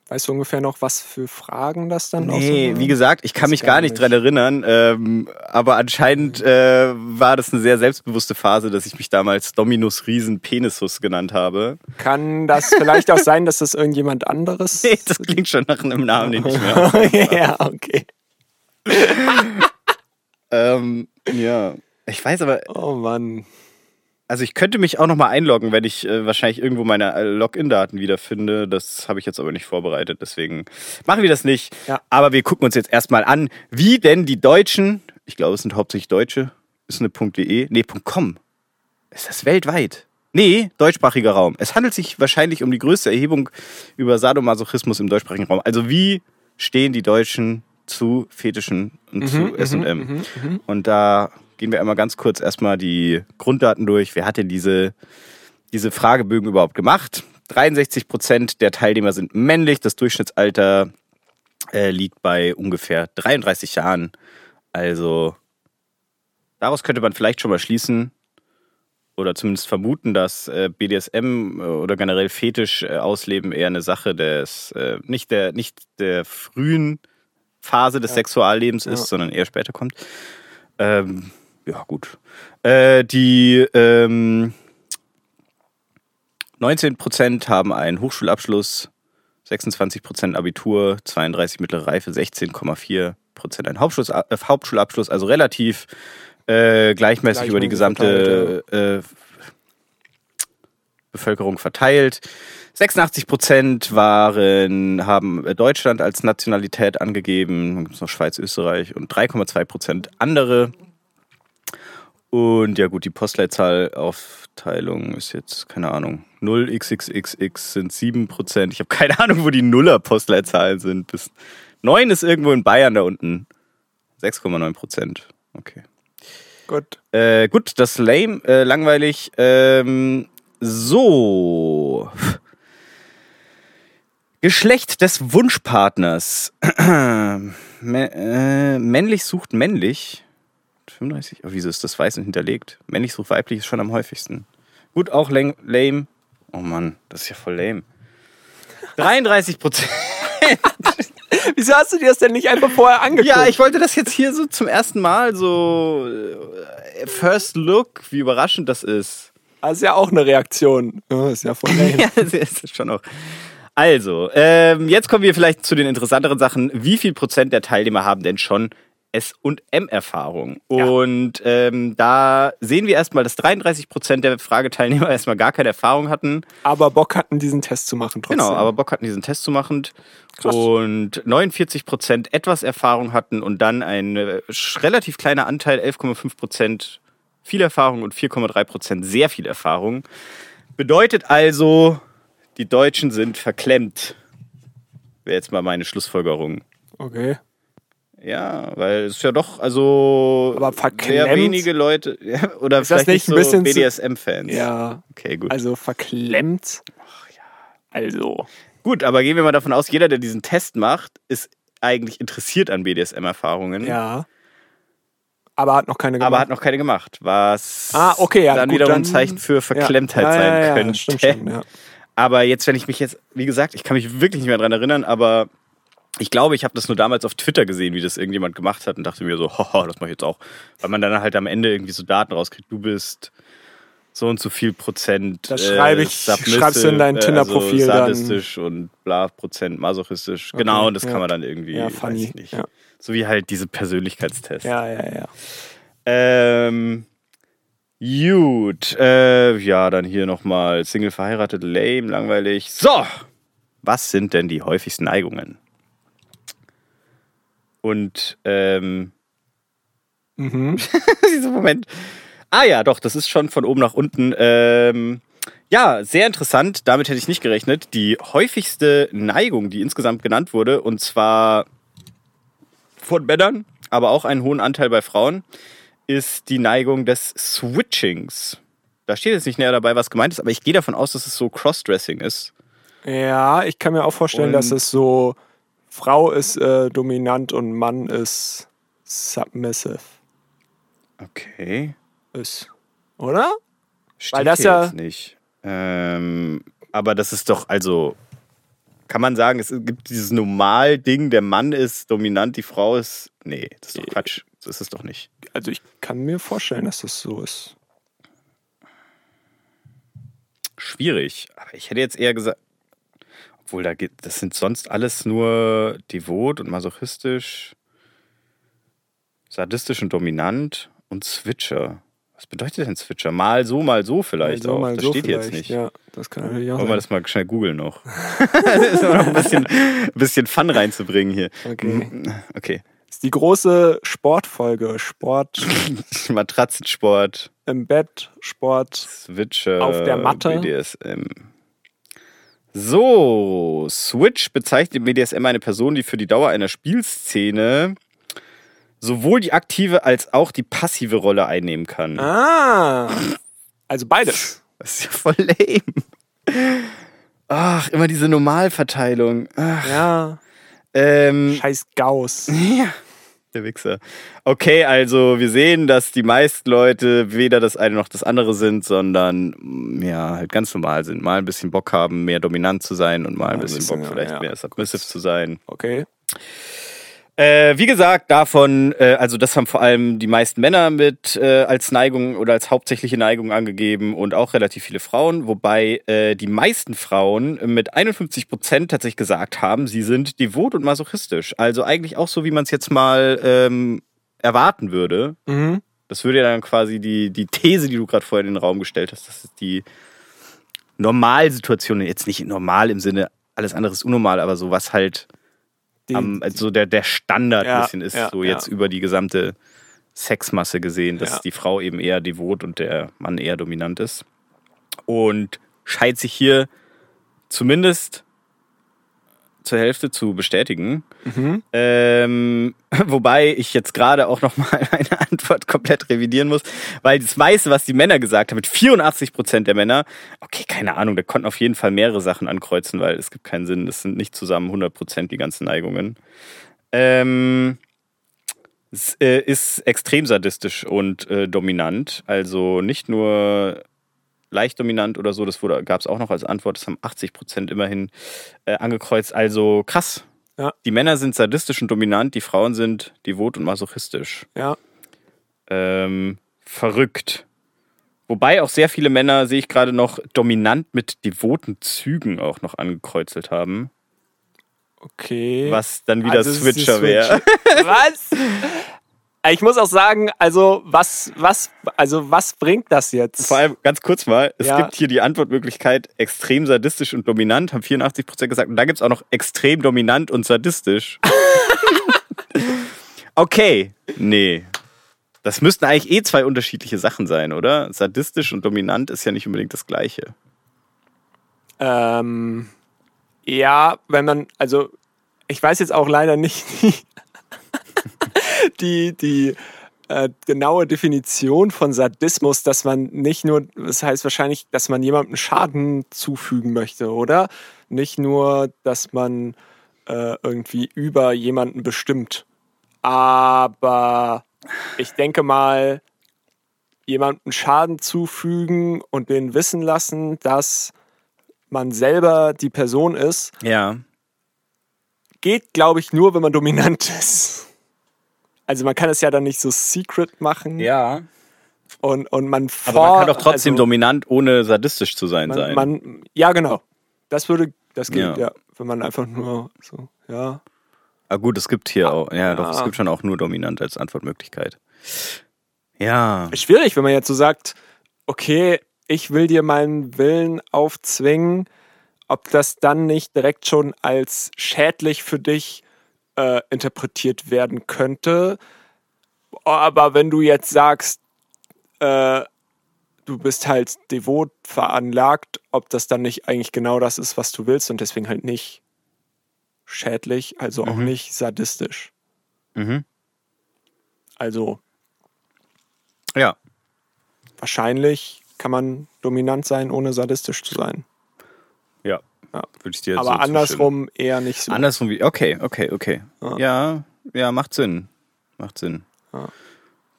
Weißt du ungefähr noch, was für Fragen das dann nee, so wie gesagt, ich kann mich gar gar nicht nicht. dran erinnern, ähm, aber anscheinend äh, war das eine sehr selbstbewusste Phase, dass ich mich damals Dominus Riesen Penisus genannt habe. Kann das vielleicht auch sein, dass das irgendjemand anderes (laughs) Nee, das klingt schon nach einem Namen, den ich mir (laughs) ja, okay. (laughs) ähm, ja. Ich weiß aber, Oh Mann. Also ich könnte mich auch nochmal einloggen, wenn ich äh, wahrscheinlich irgendwo meine äh, Login-Daten wiederfinde. Das habe ich jetzt aber nicht vorbereitet, deswegen machen wir das nicht. Ja. Aber wir gucken uns jetzt erstmal an, wie denn die Deutschen, ich glaube, es sind hauptsächlich Deutsche, ist eine .de, nee, .com. Ist das weltweit? Nee, deutschsprachiger Raum. Es handelt sich wahrscheinlich um die größte Erhebung über Sadomasochismus im deutschsprachigen Raum. Also wie stehen die Deutschen zu Fetischen und zu S&M? Und da gehen wir einmal ganz kurz erstmal die Grunddaten durch. Wer hat denn diese, diese Fragebögen überhaupt gemacht? 63 Prozent der Teilnehmer sind männlich. Das Durchschnittsalter äh, liegt bei ungefähr 33 Jahren. Also daraus könnte man vielleicht schon mal schließen oder zumindest vermuten, dass äh, BDSM äh, oder generell Fetisch äh, ausleben eher eine Sache des äh, nicht der nicht der frühen Phase des Sexuallebens ist, Ja. sondern eher später kommt. Ähm, ja, gut. Äh, die ähm, 19% haben einen Hochschulabschluss, 26% Abitur, 32 mittlere Reife, 16,4% ein Hauptschluss, äh, Hauptschulabschluss, also relativ äh, gleichmäßig über die gesamte äh, Bevölkerung verteilt. 86 Prozent waren, haben Deutschland als Nationalität angegeben. Dann gibt es noch Schweiz, Österreich und 3,2 Prozent andere. Und ja gut, die Postleitzahlaufteilung ist jetzt, keine Ahnung, 0xxxx sind 7 Prozent. Ich habe keine (laughs) Ahnung, wo die Nuller-Postleitzahlen sind. Bis 9 ist irgendwo in Bayern da unten. 6,9 Prozent. Okay. Gut. Äh, gut, das ist lame, äh, langweilig. Ähm, so. Geschlecht des Wunschpartners. (clears throat) Äh, männlich sucht männlich. 35? Oh, wieso ist das weiß und hinterlegt? Männlich sucht weiblich ist schon am häufigsten. Gut, auch lame. Oh Mann, das ist ja voll lame. 33 Prozent. (laughs) Wieso hast du dir das denn nicht einfach vorher angeguckt? Ja, ich wollte das jetzt hier so zum ersten Mal so äh, First Look, wie überraschend das ist. Das ist ja auch eine Reaktion. Ja, ist ja voll lame. (laughs) Ja, das ist schon auch. Also, ähm, jetzt kommen wir vielleicht zu den interessanteren Sachen. Wie viel Prozent der Teilnehmer haben denn schon S- und M-Erfahrung? Ja. Und ähm, da sehen wir erstmal, dass 33 Prozent der Frageteilnehmer (laughs) erstmal gar keine Erfahrung hatten. Aber Bock hatten, diesen Test zu machen trotzdem. Genau, aber Bock hatten, diesen Test zu machen. Krass. Und 49 Prozent etwas Erfahrung hatten und dann ein äh, relativ kleiner Anteil, 11,5 Prozent viel Erfahrung und 4,3 Prozent sehr viel Erfahrung. Bedeutet also, die Deutschen sind verklemmt. Wäre jetzt mal meine Schlussfolgerung. Okay. Ja, weil es ist ja doch, also Aber sehr verklemmt? wenige Leute, (laughs) ja, oder Ist vielleicht nicht nicht so ein bisschen zu- BDSM-Fans. Ja. Okay, gut. Also verklemmt. Also. Gut, aber gehen wir mal davon aus, jeder, der diesen Test macht, ist eigentlich interessiert an BDSM-Erfahrungen, Ja. Aber hat noch keine gemacht. aber hat noch keine gemacht, was Ah, okay, ja, dann gut, wiederum ein Zeichen für Verklemmtheit ja, ja, sein ja, ja, könnte. Stimmt ja. Aber jetzt, wenn ich mich jetzt, wie gesagt, ich kann mich wirklich nicht mehr dran erinnern, aber ich glaube, ich habe das nur damals auf Twitter gesehen, wie das irgendjemand gemacht hat und dachte mir so, (laughs) haha, das mache ich jetzt auch. Weil man dann halt am Ende irgendwie so Daten rauskriegt, du bist so und so viel Prozent. Das schreibe ich- schreibst du in dein äh, Tinder-Profil also dann. sadistisch und bla Prozent masochistisch. Okay, genau, und das ja. kann man dann irgendwie, Ja, weiß funny. ich nicht. Ja. So wie halt diese Persönlichkeitstests. ja, ja, ja. Ähm, gut. Äh, ja, dann hier nochmal Single verheiratet, lame, langweilig. So, was sind denn die häufigsten Neigungen? Und, ähm, Mhm. (laughs) Moment. Ah ja, doch, das ist schon von oben nach unten. Ähm, ja, sehr interessant. Damit hätte ich nicht gerechnet. Die häufigste Neigung, die insgesamt genannt wurde, und zwar von Männern, aber auch einen hohen Anteil bei Frauen, ist die Neigung des Switchings. Da steht jetzt nicht näher dabei, was gemeint ist, aber ich gehe davon aus, dass es so Crossdressing ist. Ja, ich kann mir auch vorstellen, Und- dass es so Frau ist äh, dominant und Mann ist submissive Okay. ist. Oder? Steht Weil das ja- jetzt nicht. Ähm, aber das ist doch, also, kann man sagen, es gibt dieses Normal-Ding, der Mann ist dominant, die Frau ist. Nee, das ist doch Quatsch. Das ist es doch nicht. Also ich kann mir vorstellen, dass das so ist. Schwierig. Aber ich hätte jetzt eher gesagt. Obwohl, da geht, das sind sonst alles nur devot und masochistisch, sadistisch und dominant und Switcher. Was bedeutet denn Switcher? Mal so, mal so vielleicht Mal so, auch. mal das so steht jetzt vielleicht. nicht. Ja, das kann natürlich auch Wollen wir das mal schnell googeln noch? (laughs) das ist noch ein bisschen, ein bisschen Fun reinzubringen hier. Okay. Okay. Das ist die große Sportfolge. Sport (laughs) Matratzensport, im Bett, Sport. Switcher, Auf der Matte. BDSM. So, Switch bezeichnet im BDSM eine Person, die für die Dauer einer Spielszene sowohl die aktive als auch die passive Rolle einnehmen kann. Ah. Also beides. (laughs) Das ist ja voll lame. Ach, immer diese Normalverteilung. Ach, Ja. ähm, Scheiß Gauss. (laughs) Ja, der Wichser. Okay, also wir sehen, dass die meisten Leute weder das eine noch das andere sind, sondern mm, ja, halt ganz normal sind. Mal ein bisschen Bock haben, mehr dominant zu sein und mal ein bisschen, Bock, vielleicht mehr submissive zu sein. Okay. Äh, wie gesagt, davon, äh, also das haben vor allem die meisten Männer mit äh, als Neigung oder als hauptsächliche Neigung angegeben und auch relativ viele Frauen, wobei äh, die meisten Frauen mit 51 Prozent tatsächlich gesagt haben, sie sind devot und masochistisch. Also eigentlich auch so, wie man es jetzt mal ähm, erwarten würde. Mhm. Das würde ja dann quasi die, die These, die du gerade vorher in den Raum gestellt hast, das ist die Normalsituationen, jetzt nicht normal im Sinne, alles andere ist unnormal, aber so was halt am, so der, der Standard Ja, bisschen ist, ja, so ja. jetzt über die gesamte Sexmasse gesehen, dass die Frau eben eher devot und der Mann eher dominant ist. Und scheint sich hier zumindest zur Hälfte zu bestätigen. Mhm. Ähm, (laughs) wobei ich jetzt gerade auch nochmal (laughs) eine Antwort komplett revidieren muss, weil das meiste, was die Männer gesagt haben, mit 84 Prozent der Männer, okay, keine Ahnung, da konnten auf jeden Fall mehrere Sachen ankreuzen, weil es gibt keinen Sinn, das sind nicht zusammen 100 Prozent die ganzen Neigungen. Ähm, es äh, ist extrem sadistisch und äh, dominant, also nicht nur leicht dominant oder so, das gab es auch noch als Antwort, das haben 80 Prozent immerhin äh, angekreuzt, also krass. Ja. Die Männer sind sadistisch und dominant, die Frauen sind devot und masochistisch. Ja. Ähm, verrückt. Wobei auch sehr viele Männer, sehe ich gerade noch, dominant mit devoten Zügen auch noch angekreuzelt haben. Okay. Was dann wieder Also Switcher wäre. (laughs) Was? Ich muss auch sagen, also was, was, also was bringt das jetzt? Vor allem ganz kurz mal, es Ja. gibt hier die Antwortmöglichkeit extrem sadistisch und dominant, haben 84% gesagt. Und da gibt es auch noch extrem dominant und sadistisch. (laughs) okay, nee. Das müssten eigentlich eh zwei unterschiedliche Sachen sein, oder? Sadistisch und dominant ist ja nicht unbedingt das Gleiche. Ähm, ja, wenn man, also ich weiß jetzt auch leider nicht (laughs) die, die, die äh, genaue Definition von Sadismus, dass man nicht nur, das heißt wahrscheinlich, dass man jemandem Schaden zufügen möchte, oder? Nicht nur, dass man äh, irgendwie über jemanden bestimmt. Aber ich denke mal, jemandem Schaden zufügen und den wissen lassen, dass man selber die Person ist, Ja. geht, glaube ich, nur, wenn man dominant ist. Also man kann es ja dann nicht so secret machen Ja. und, und man Aber man kann vor- doch trotzdem also dominant, ohne sadistisch zu sein, man, sein. man, Ja, genau. Das würde, das geht, Ja. ja. Wenn man einfach nur so, ja. Ah gut, es gibt hier auch, ja, doch, es Ah. gibt schon auch nur dominant als Antwortmöglichkeit. Ja. Schwierig, wenn man jetzt so sagt, okay, ich will dir meinen Willen aufzwingen, ob das dann nicht direkt schon als schädlich für dich äh, interpretiert werden könnte. Aber wenn du jetzt sagst, äh, du bist halt devot veranlagt, ob das dann nicht eigentlich genau das ist, was du willst und deswegen halt nicht schädlich, also auch Mhm. nicht sadistisch. Mhm. Also Ja. wahrscheinlich kann man dominant sein, ohne sadistisch zu sein. Ja. Würde ich dir so Aber zustimmen. andersrum eher nicht so. Andersrum wie. Okay, okay, okay. Ja. Ja, ja, macht Sinn. Macht Sinn. Ja.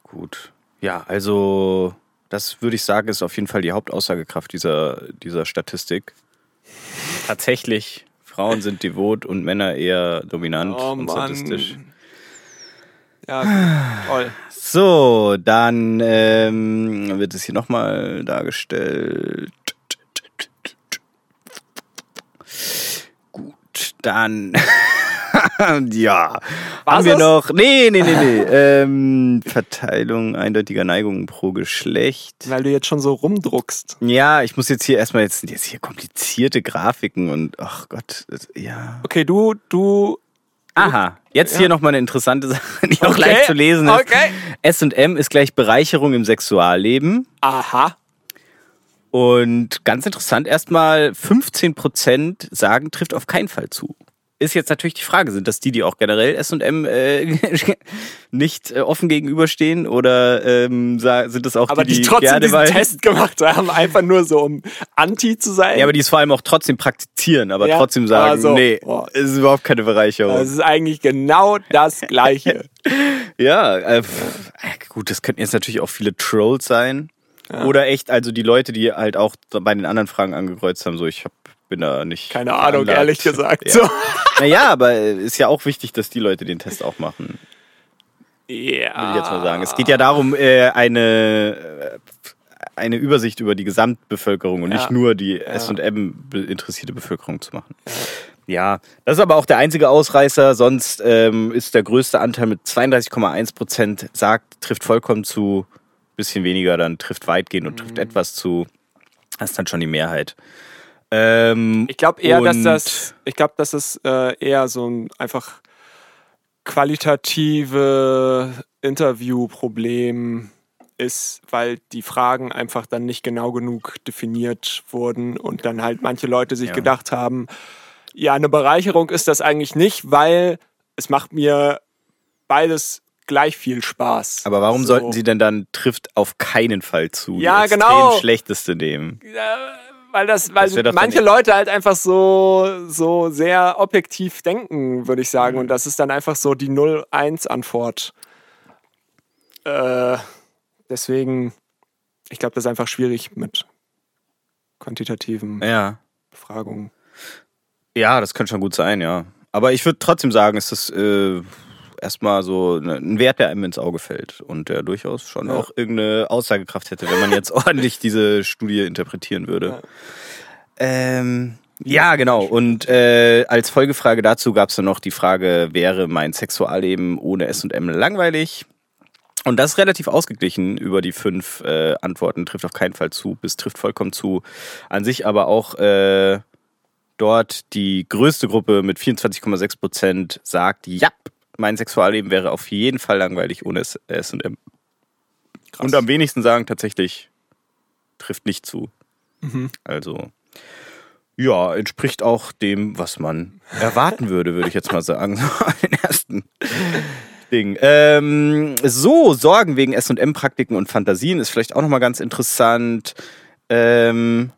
Gut. Ja, also das würde ich sagen, ist auf jeden Fall die Hauptaussagekraft dieser, dieser Statistik. Tatsächlich, Frauen sind devot und Männer eher dominant oh und Mann. sadistisch. Ja, toll. So, dann ähm, wird es hier nochmal dargestellt. Gut, dann. (laughs) ja. Haben wir das? noch. Nee, nee, nee, nee. (laughs) ähm, Verteilung eindeutiger Neigungen pro Geschlecht. Weil du jetzt schon so rumdruckst. Ja, ich muss jetzt hier erstmal jetzt, jetzt hier komplizierte Grafiken und ach Gott, ja. Okay, du, du. Aha, jetzt Ja. hier nochmal eine interessante (laughs) Sache, die auch Okay, leicht zu lesen ist. okay. S&M ist gleich Bereicherung im Sexualleben. Aha. Und ganz interessant, erstmal 15% sagen, trifft auf keinen Fall zu. Ist jetzt natürlich die Frage, sind das die, die auch generell S&M äh, (laughs) nicht äh, offen gegenüberstehen oder ähm, sind das auch Aber die, die, die trotzdem diesen. Test gemacht haben, einfach nur so, um anti zu sein. Ja, aber die es vor allem auch trotzdem praktizieren, aber Ja, trotzdem sagen, aber so, nee, es ist überhaupt keine Bereicherung. das ist eigentlich genau das Gleiche. (laughs) Ja, äh, pff, gut, das könnten jetzt natürlich auch viele Trolls sein. Oder echt, also die Leute, die halt auch bei den anderen Fragen angekreuzt haben, so ich hab, bin da nicht. Keine Ahnung, veranlagt. ehrlich gesagt. Ja. So. Naja, aber ist ja auch wichtig, dass die Leute den Test auch machen, Ja. will ich jetzt mal sagen. Es geht ja darum, äh, eine, äh, eine Übersicht über die Gesamtbevölkerung und Ja. nicht nur die SM interessierte Bevölkerung zu machen. Ja, das ist aber auch der einzige Ausreißer. Sonst ähm, ist der größte Anteil mit 32,1 Prozent sagt, trifft vollkommen zu, bisschen weniger, dann trifft weitgehend und trifft etwas zu. Das ist dann schon die Mehrheit. Ähm, Ich glaube eher, dass das, ich glaube, dass es äh, eher so ein einfach qualitative Interviewproblem ist, weil die Fragen einfach dann nicht genau genug definiert wurden und dann halt manche Leute sich Ja. gedacht haben, ja, eine Bereicherung ist das eigentlich nicht, weil es macht mir beides gleich viel Spaß. Aber warum So. sollten sie denn dann trifft auf keinen Fall zu? Ja, die genau. schlechteste nehmen. Ja, weil das, weil Das manche Leute halt einfach so, so sehr objektiv denken, würde ich sagen. Mhm. Und das ist dann einfach so die 0-1-Antwort. Äh, deswegen, ich glaube, das ist einfach schwierig mit quantitativen Ja. Befragungen. Ja, das könnte schon gut sein, ja. Aber ich würde trotzdem sagen, es ist äh, erstmal so ne- ein Wert, der einem ins Auge fällt und der durchaus schon Ja. auch irgendeine Aussagekraft hätte, wenn man jetzt (laughs) ordentlich diese Studie interpretieren würde. Ja. Ähm, ja, genau. Und äh, als Folgefrage dazu gab es dann noch die Frage, wäre mein Sexualleben ohne S&M langweilig? Und das ist relativ ausgeglichen über die fünf äh, Antworten. Trifft auf keinen Fall zu, bis trifft vollkommen zu. An sich aber auch äh, dort die größte Gruppe mit 24,6 Prozent sagt, ja, mein Sexualleben wäre auf jeden Fall langweilig ohne S- S&M. Krass. Und am wenigsten sagen tatsächlich, trifft nicht zu. Mhm. Also, ja, entspricht auch dem, was man erwarten würde, würde ich jetzt mal sagen. (laughs) So, Den ersten Ding. Ähm, so, Sorgen wegen SM-Praktiken und Fantasien ist vielleicht auch nochmal ganz interessant. Ähm,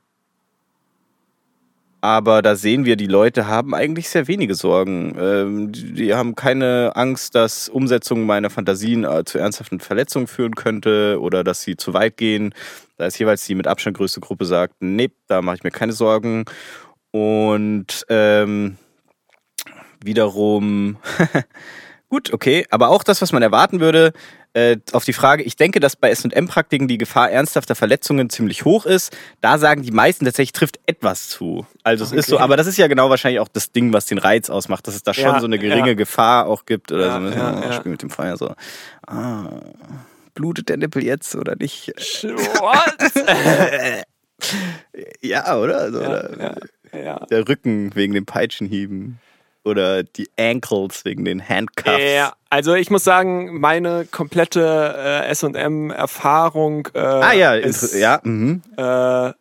aber da sehen wir, die Leute haben eigentlich sehr wenige Sorgen. Ähm, die, die haben keine Angst, dass Umsetzung meiner Fantasien äh, zu ernsthaften Verletzungen führen könnte oder dass sie zu weit gehen. Da ist jeweils die mit Abstand größte Gruppe sagt, nee, da mache ich mir keine Sorgen. Und ähm, wiederum, (laughs) gut, okay, aber auch das, was man erwarten würde, äh, auf die Frage, ich denke, dass bei SM-Praktiken die Gefahr ernsthafter Verletzungen ziemlich hoch ist. Da sagen die meisten tatsächlich, trifft etwas zu. Also es ist so, Okay. aber das ist ja genau wahrscheinlich auch das Ding, was den Reiz ausmacht, dass es da schon Ja, so eine geringe ja. Gefahr auch gibt oder Ja, so. Ja, ja. Spiel mit dem Feuer so. Ah, blutet der Nippel jetzt oder nicht? What? (laughs) Ja, oder? Also, oder ja. Der Rücken wegen den Peitschenhieben. Oder die Ankles wegen den Handcuffs. Ja, also ich muss sagen, meine komplette äh, SM-Erfahrung äh, Ah ja, ist ja. Mhm. äh,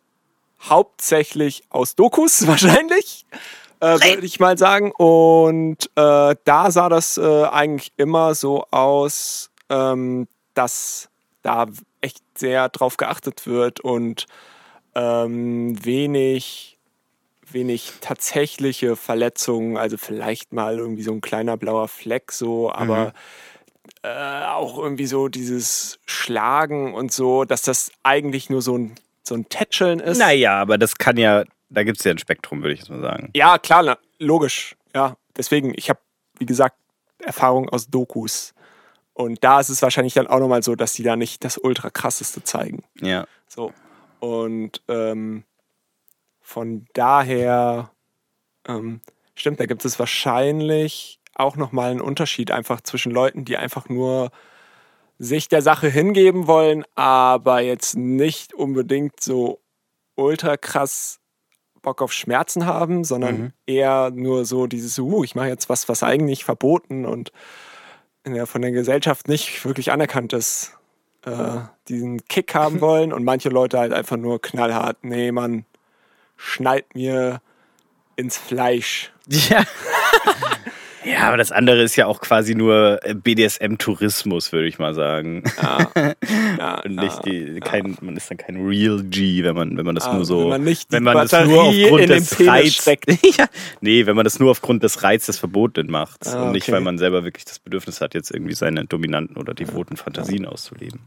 hauptsächlich aus Dokus (laughs) wahrscheinlich, äh, würde ich mal sagen. Und äh, da sah das äh, eigentlich immer so aus, ähm, dass da echt sehr drauf geachtet wird und ähm, wenig wenig tatsächliche Verletzungen, also vielleicht mal irgendwie so ein kleiner blauer Fleck so, aber äh, auch irgendwie so dieses Schlagen und so, dass das eigentlich nur so ein, so ein Tätscheln ist. Naja, aber das kann ja, da gibt es ja ein Spektrum, würde ich jetzt mal sagen. Ja, klar, na, logisch. Ja, deswegen, ich habe, wie gesagt, Erfahrung aus Dokus. Und da ist es wahrscheinlich dann auch nochmal so, dass die da nicht das ultra krasseste zeigen. Ja. So. Und ähm, von daher, ähm, stimmt, da gibt es wahrscheinlich auch nochmal einen Unterschied einfach zwischen Leuten, die einfach nur sich der Sache hingeben wollen, aber jetzt nicht unbedingt so ultra krass Bock auf Schmerzen haben, sondern Mhm. eher nur so dieses, uh, ich mache jetzt was, was eigentlich verboten und der, von der Gesellschaft nicht wirklich anerkannt ist, äh, diesen Kick haben (laughs) wollen und manche Leute halt einfach nur knallhart, nee, man schneid mir ins Fleisch. Ja. (laughs) ja, aber das andere ist ja auch quasi nur äh, BDSM-Tourismus, würde ich mal sagen. Ja, (laughs) ja, Und nicht ja, die, kein, man ist dann kein Real G, wenn man, wenn man das ja, nur so. wenn man nicht wenn man das nur aufgrund in den des Penis Reiz, steckt. (laughs) ja, nee, wenn man das nur aufgrund des Reizes verboten macht Ah, und nicht, okay. weil man selber wirklich das Bedürfnis hat, jetzt irgendwie seine dominanten oder devoten Fantasien auszuleben.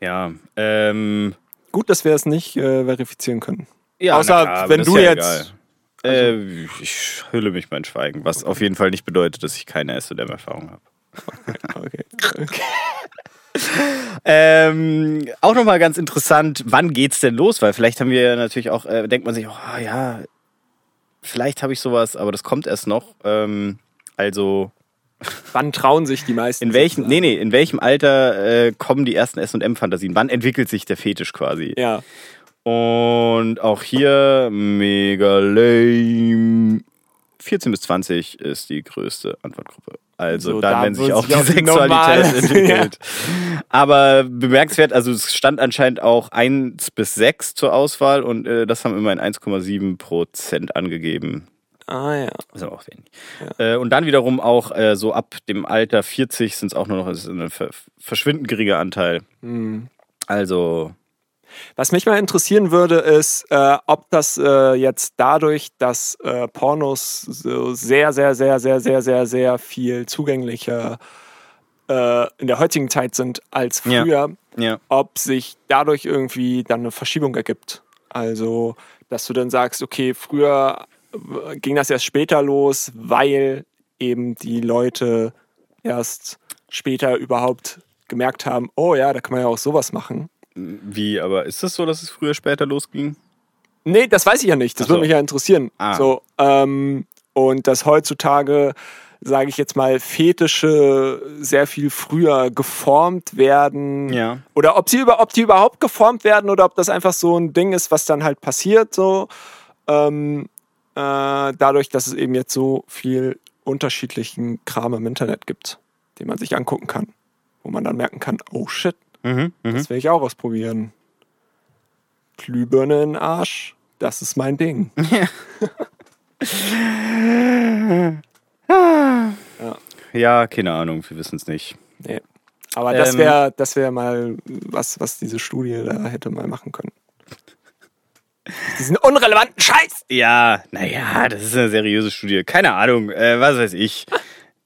Ja, ähm, Gut, dass wir es nicht äh, verifizieren können. Ja Außer, klar, wenn du ja jetzt- Also. Äh, ich hülle mich mein Schweigen, was auf jeden Fall nicht bedeutet, dass ich keine SODM-Erfahrung habe. Okay. okay. (laughs) Ähm, auch nochmal ganz interessant, wann geht's denn los? Weil vielleicht haben wir natürlich auch, äh, denkt man sich, oh ja, vielleicht habe ich sowas, aber das kommt erst noch. Ähm, also Wann trauen sich die meisten? in welchem, nee, nee, in welchem Alter äh, kommen die ersten SM-Fantasien? Wann entwickelt sich der Fetisch quasi? Ja. Und auch hier mega lame. 14 bis 20 ist die größte Antwortgruppe. Also So, dann, da wenn sich auch die Sexualität entwickelt. Aber bemerkenswert, also es stand anscheinend auch 1 bis 6 zur Auswahl und äh, das haben immerhin 1,7 Prozent angegeben. Ah ja. Das ist aber auch wenig. Äh, und dann wiederum auch äh, so ab dem Alter 40 sind es auch nur noch ist ein ver verschwindend geringer Anteil. Hm. Also, Was mich mal interessieren würde, ist, äh, ob das äh, jetzt dadurch, dass äh, Pornos so sehr, sehr, sehr, sehr, sehr, sehr, sehr viel zugänglicher äh, in der heutigen Zeit sind als Ja. früher, ja. ob sich dadurch irgendwie dann eine Verschiebung ergibt. Also, dass du dann sagst, okay, früher äh, ging das erst später los, weil eben die Leute erst später überhaupt gemerkt haben, oh ja, da kann man ja auch sowas machen. Wie, aber ist das so, dass es früher später losging? Nee, das weiß ich ja nicht. Das so. würde mich ja interessieren. Ah. So, ähm, und dass heutzutage, sage ich jetzt mal, Fetische sehr viel früher geformt werden. Ja. Oder ob, sie über, ob die überhaupt geformt werden oder ob das einfach so ein Ding ist, was dann halt passiert, so. Ähm, äh, dadurch, dass es eben jetzt so viel unterschiedlichen Kram im Internet gibt, den man sich angucken kann. Wo man dann merken kann, oh shit, Mhm, mhm. das will ich auch ausprobieren. Glühbirne in den Arsch, das ist mein Ding. (laughs) Ja, keine Ahnung, wir wissen es nicht. Nee. Aber das Ähm. wäre das wär mal was, was diese Studie da hätte mal machen können. Diesen unrelevanten Scheiß! Ja, naja, das ist eine seriöse Studie. Keine Ahnung, äh, was weiß ich.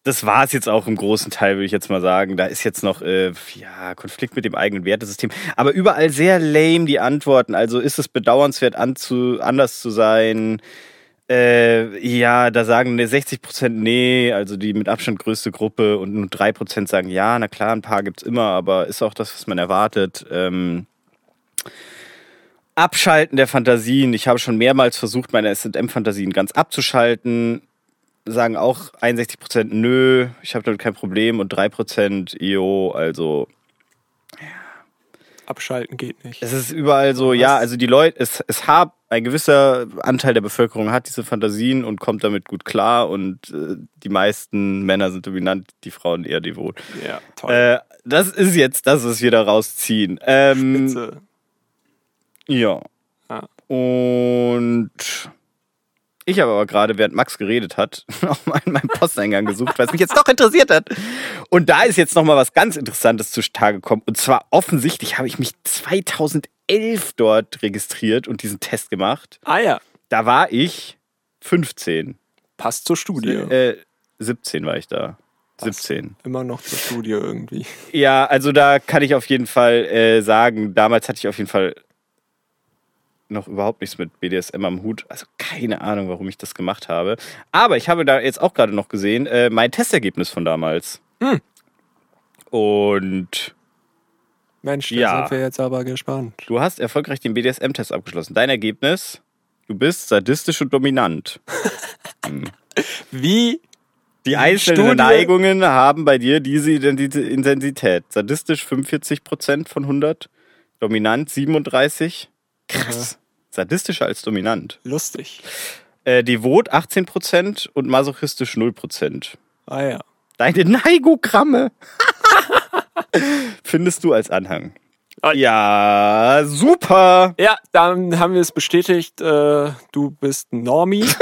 Das war es jetzt auch im großen Teil, würde ich jetzt mal sagen. Da ist jetzt noch äh, ja, Konflikt mit dem eigenen Wertesystem. Aber überall sehr lame die Antworten. Also ist es bedauernswert, anzu, anders zu sein? Äh, ja, da sagen ne, 60 Prozent nee, also die mit Abstand größte Gruppe und nur 3 Prozent sagen ja, na klar, ein paar gibt's immer, aber ist auch das, was man erwartet. Ähm, Abschalten der Fantasien. Ich habe schon mehrmals versucht, meine SM-Fantasien ganz abzuschalten. Sagen auch 61 Prozent nö, ich habe damit kein Problem und 3 Prozent jo, also Abschalten geht nicht. es ist überall so, ja, also die Leute, es, es hat ein gewisser Anteil der Bevölkerung hat diese Fantasien und kommt damit gut klar und äh, die meisten Männer sind dominant, die Frauen eher devot. Ja, toll. Äh, das ist jetzt das, was wir da rausziehen. Ähm, Spitze. ja. Ja. Und ich habe aber gerade, während Max geredet hat, (laughs) auch mal in meinem Posteingang gesucht, weil es mich jetzt doch interessiert hat. Und da ist jetzt noch mal was ganz Interessantes zutage gekommen. Und zwar offensichtlich habe ich mich 2011 dort registriert und diesen Test gemacht. Ah ja, Da war ich 15. passt zur Studie. Äh, 17 war ich da. 17. Immer noch zur Studie irgendwie. Ja, also da kann ich auf jeden Fall äh, sagen, damals hatte ich auf jeden Fall noch überhaupt nichts mit BDSM am Hut. Also keine Ahnung, warum ich das gemacht habe. Aber ich habe da jetzt auch gerade noch gesehen, äh, mein Testergebnis von damals. Hm. Und Mensch, da Ja. sind wir jetzt aber gespannt. du hast erfolgreich den BDSM-Test abgeschlossen. Dein Ergebnis? Du bist sadistisch und dominant. (laughs) Wie? Die einzelnen Studie- Neigungen haben bei dir diese Intensität. Sadistisch 45% von 100, dominant 37. Krass. Sadistischer als dominant. Lustig. Äh, devot 18% und masochistisch 0%. Ah ja. Deine Neigogramme (laughs) findest du als Anhang. Ah. Ja, super. Ja, dann haben wir es bestätigt, äh, du bist ein Normie. (laughs)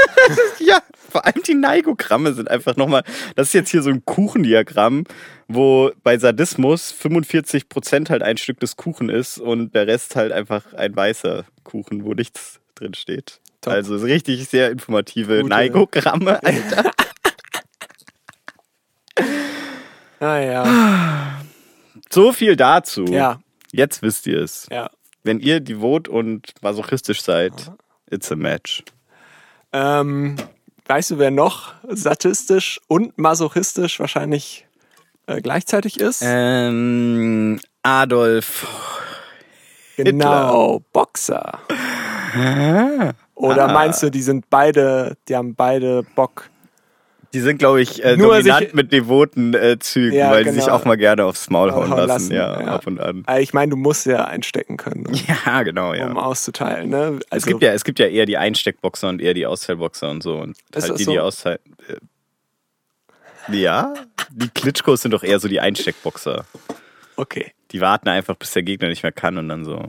Ja, vor allem die Neigogramme sind einfach nochmal. Das ist jetzt hier so ein Kuchendiagramm, wo bei Sadismus 45% halt ein Stück des Kuchen ist und der Rest halt einfach ein weißer Kuchen, wo nichts drin steht. Top. Also richtig sehr informative Gute- Neigogramme, Alter. (laughs) (laughs) Ah ja. So viel dazu. Ja, Jetzt wisst ihr es. ja. Wenn ihr devot und masochistisch seid, it's a match. Ähm, weißt du, wer noch sadistisch und masochistisch wahrscheinlich äh, gleichzeitig ist? Ähm, Adolf. genau, Boxer. Oder Ah. meinst du, die sind beide, die haben beide Bock? Die sind, glaube ich, äh, Nur dominant sich- mit devoten äh, Zügen, Ja, weil die genau. sich auch mal gerne aufs Maul hauen, lassen. lassen, Ja, ja. ab und an. Äh, Ich meine, du musst ja einstecken können, (laughs) Ja, genau, ja. um auszuteilen. Ne? es, Also, gibt ja, es gibt ja eher die Einsteckboxer und eher die Austeilboxer und so. Und halt die, so? die austeilen. Äh, ja, die Klitschkos sind doch eher so die Einsteckboxer. okay. Die warten einfach, bis der Gegner nicht mehr kann und dann so.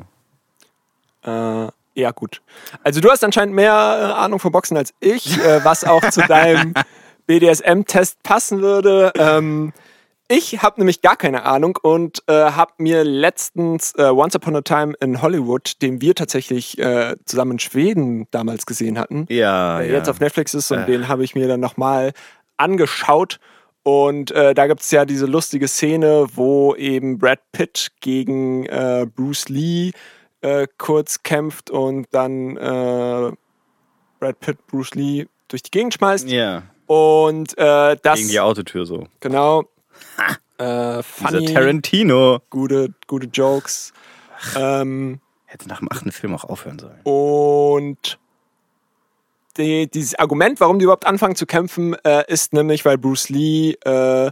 Äh, ja, gut. Also du hast anscheinend mehr äh, Ahnung von Boxen als ich, äh, was auch zu (laughs) deinem BDSM-Test passen würde. Ähm, ich habe nämlich gar keine Ahnung und äh, habe mir letztens äh, Once Upon a Time in Hollywood, den wir tatsächlich äh, zusammen in Schweden damals gesehen hatten, Ja, der ja. jetzt auf Netflix ist und Äh. den habe ich mir dann nochmal angeschaut. Und äh, da gibt es ja diese lustige Szene, wo eben Brad Pitt gegen äh, Bruce Lee kurz kämpft und dann Brad Pitt Bruce Lee durch die Gegend schmeißt. ja, Und äh, das gegen die Autotür so. genau äh, Dieser funny, Tarantino. gute, gute Jokes. Ähm, Hätte nach dem achten Film auch aufhören sollen. Und die, dieses Argument, warum die überhaupt anfangen zu kämpfen, äh, ist nämlich, weil Bruce Lee äh,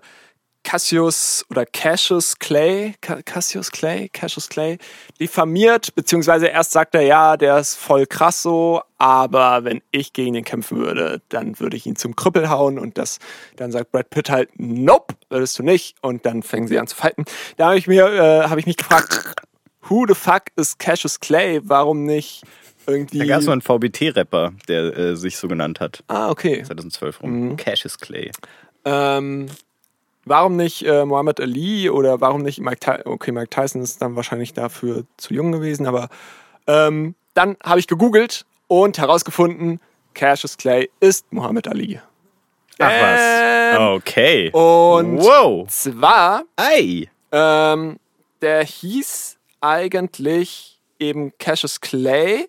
Cassius oder Cassius Clay, Ca- Cassius Clay, Cassius Clay diffamiert, beziehungsweise erst sagt er, ja, der ist voll krass so, aber wenn ich gegen ihn kämpfen würde, dann würde ich ihn zum Krüppel hauen und das, dann sagt Brad Pitt halt, nope, würdest du nicht und dann fängen sie an zu fighten. Da habe ich mir, äh, habe ich mich gefragt, who the fuck ist Cassius Clay? Warum nicht irgendwie... Da gab es mal einen VBT-Rapper, der äh, sich so genannt hat. ah, okay. 2012 rum. Mhm. Cassius Clay. Ähm, warum nicht äh, Muhammad Ali oder warum nicht Mike Tyson? Okay, Mike Tyson ist dann wahrscheinlich dafür zu jung gewesen, aber ähm, dann habe ich gegoogelt und herausgefunden, Cassius Clay ist Muhammad Ali. Ach Ähm, was. Okay. Und wow. zwar, Ei. ähm, der hieß eigentlich eben Cassius Clay.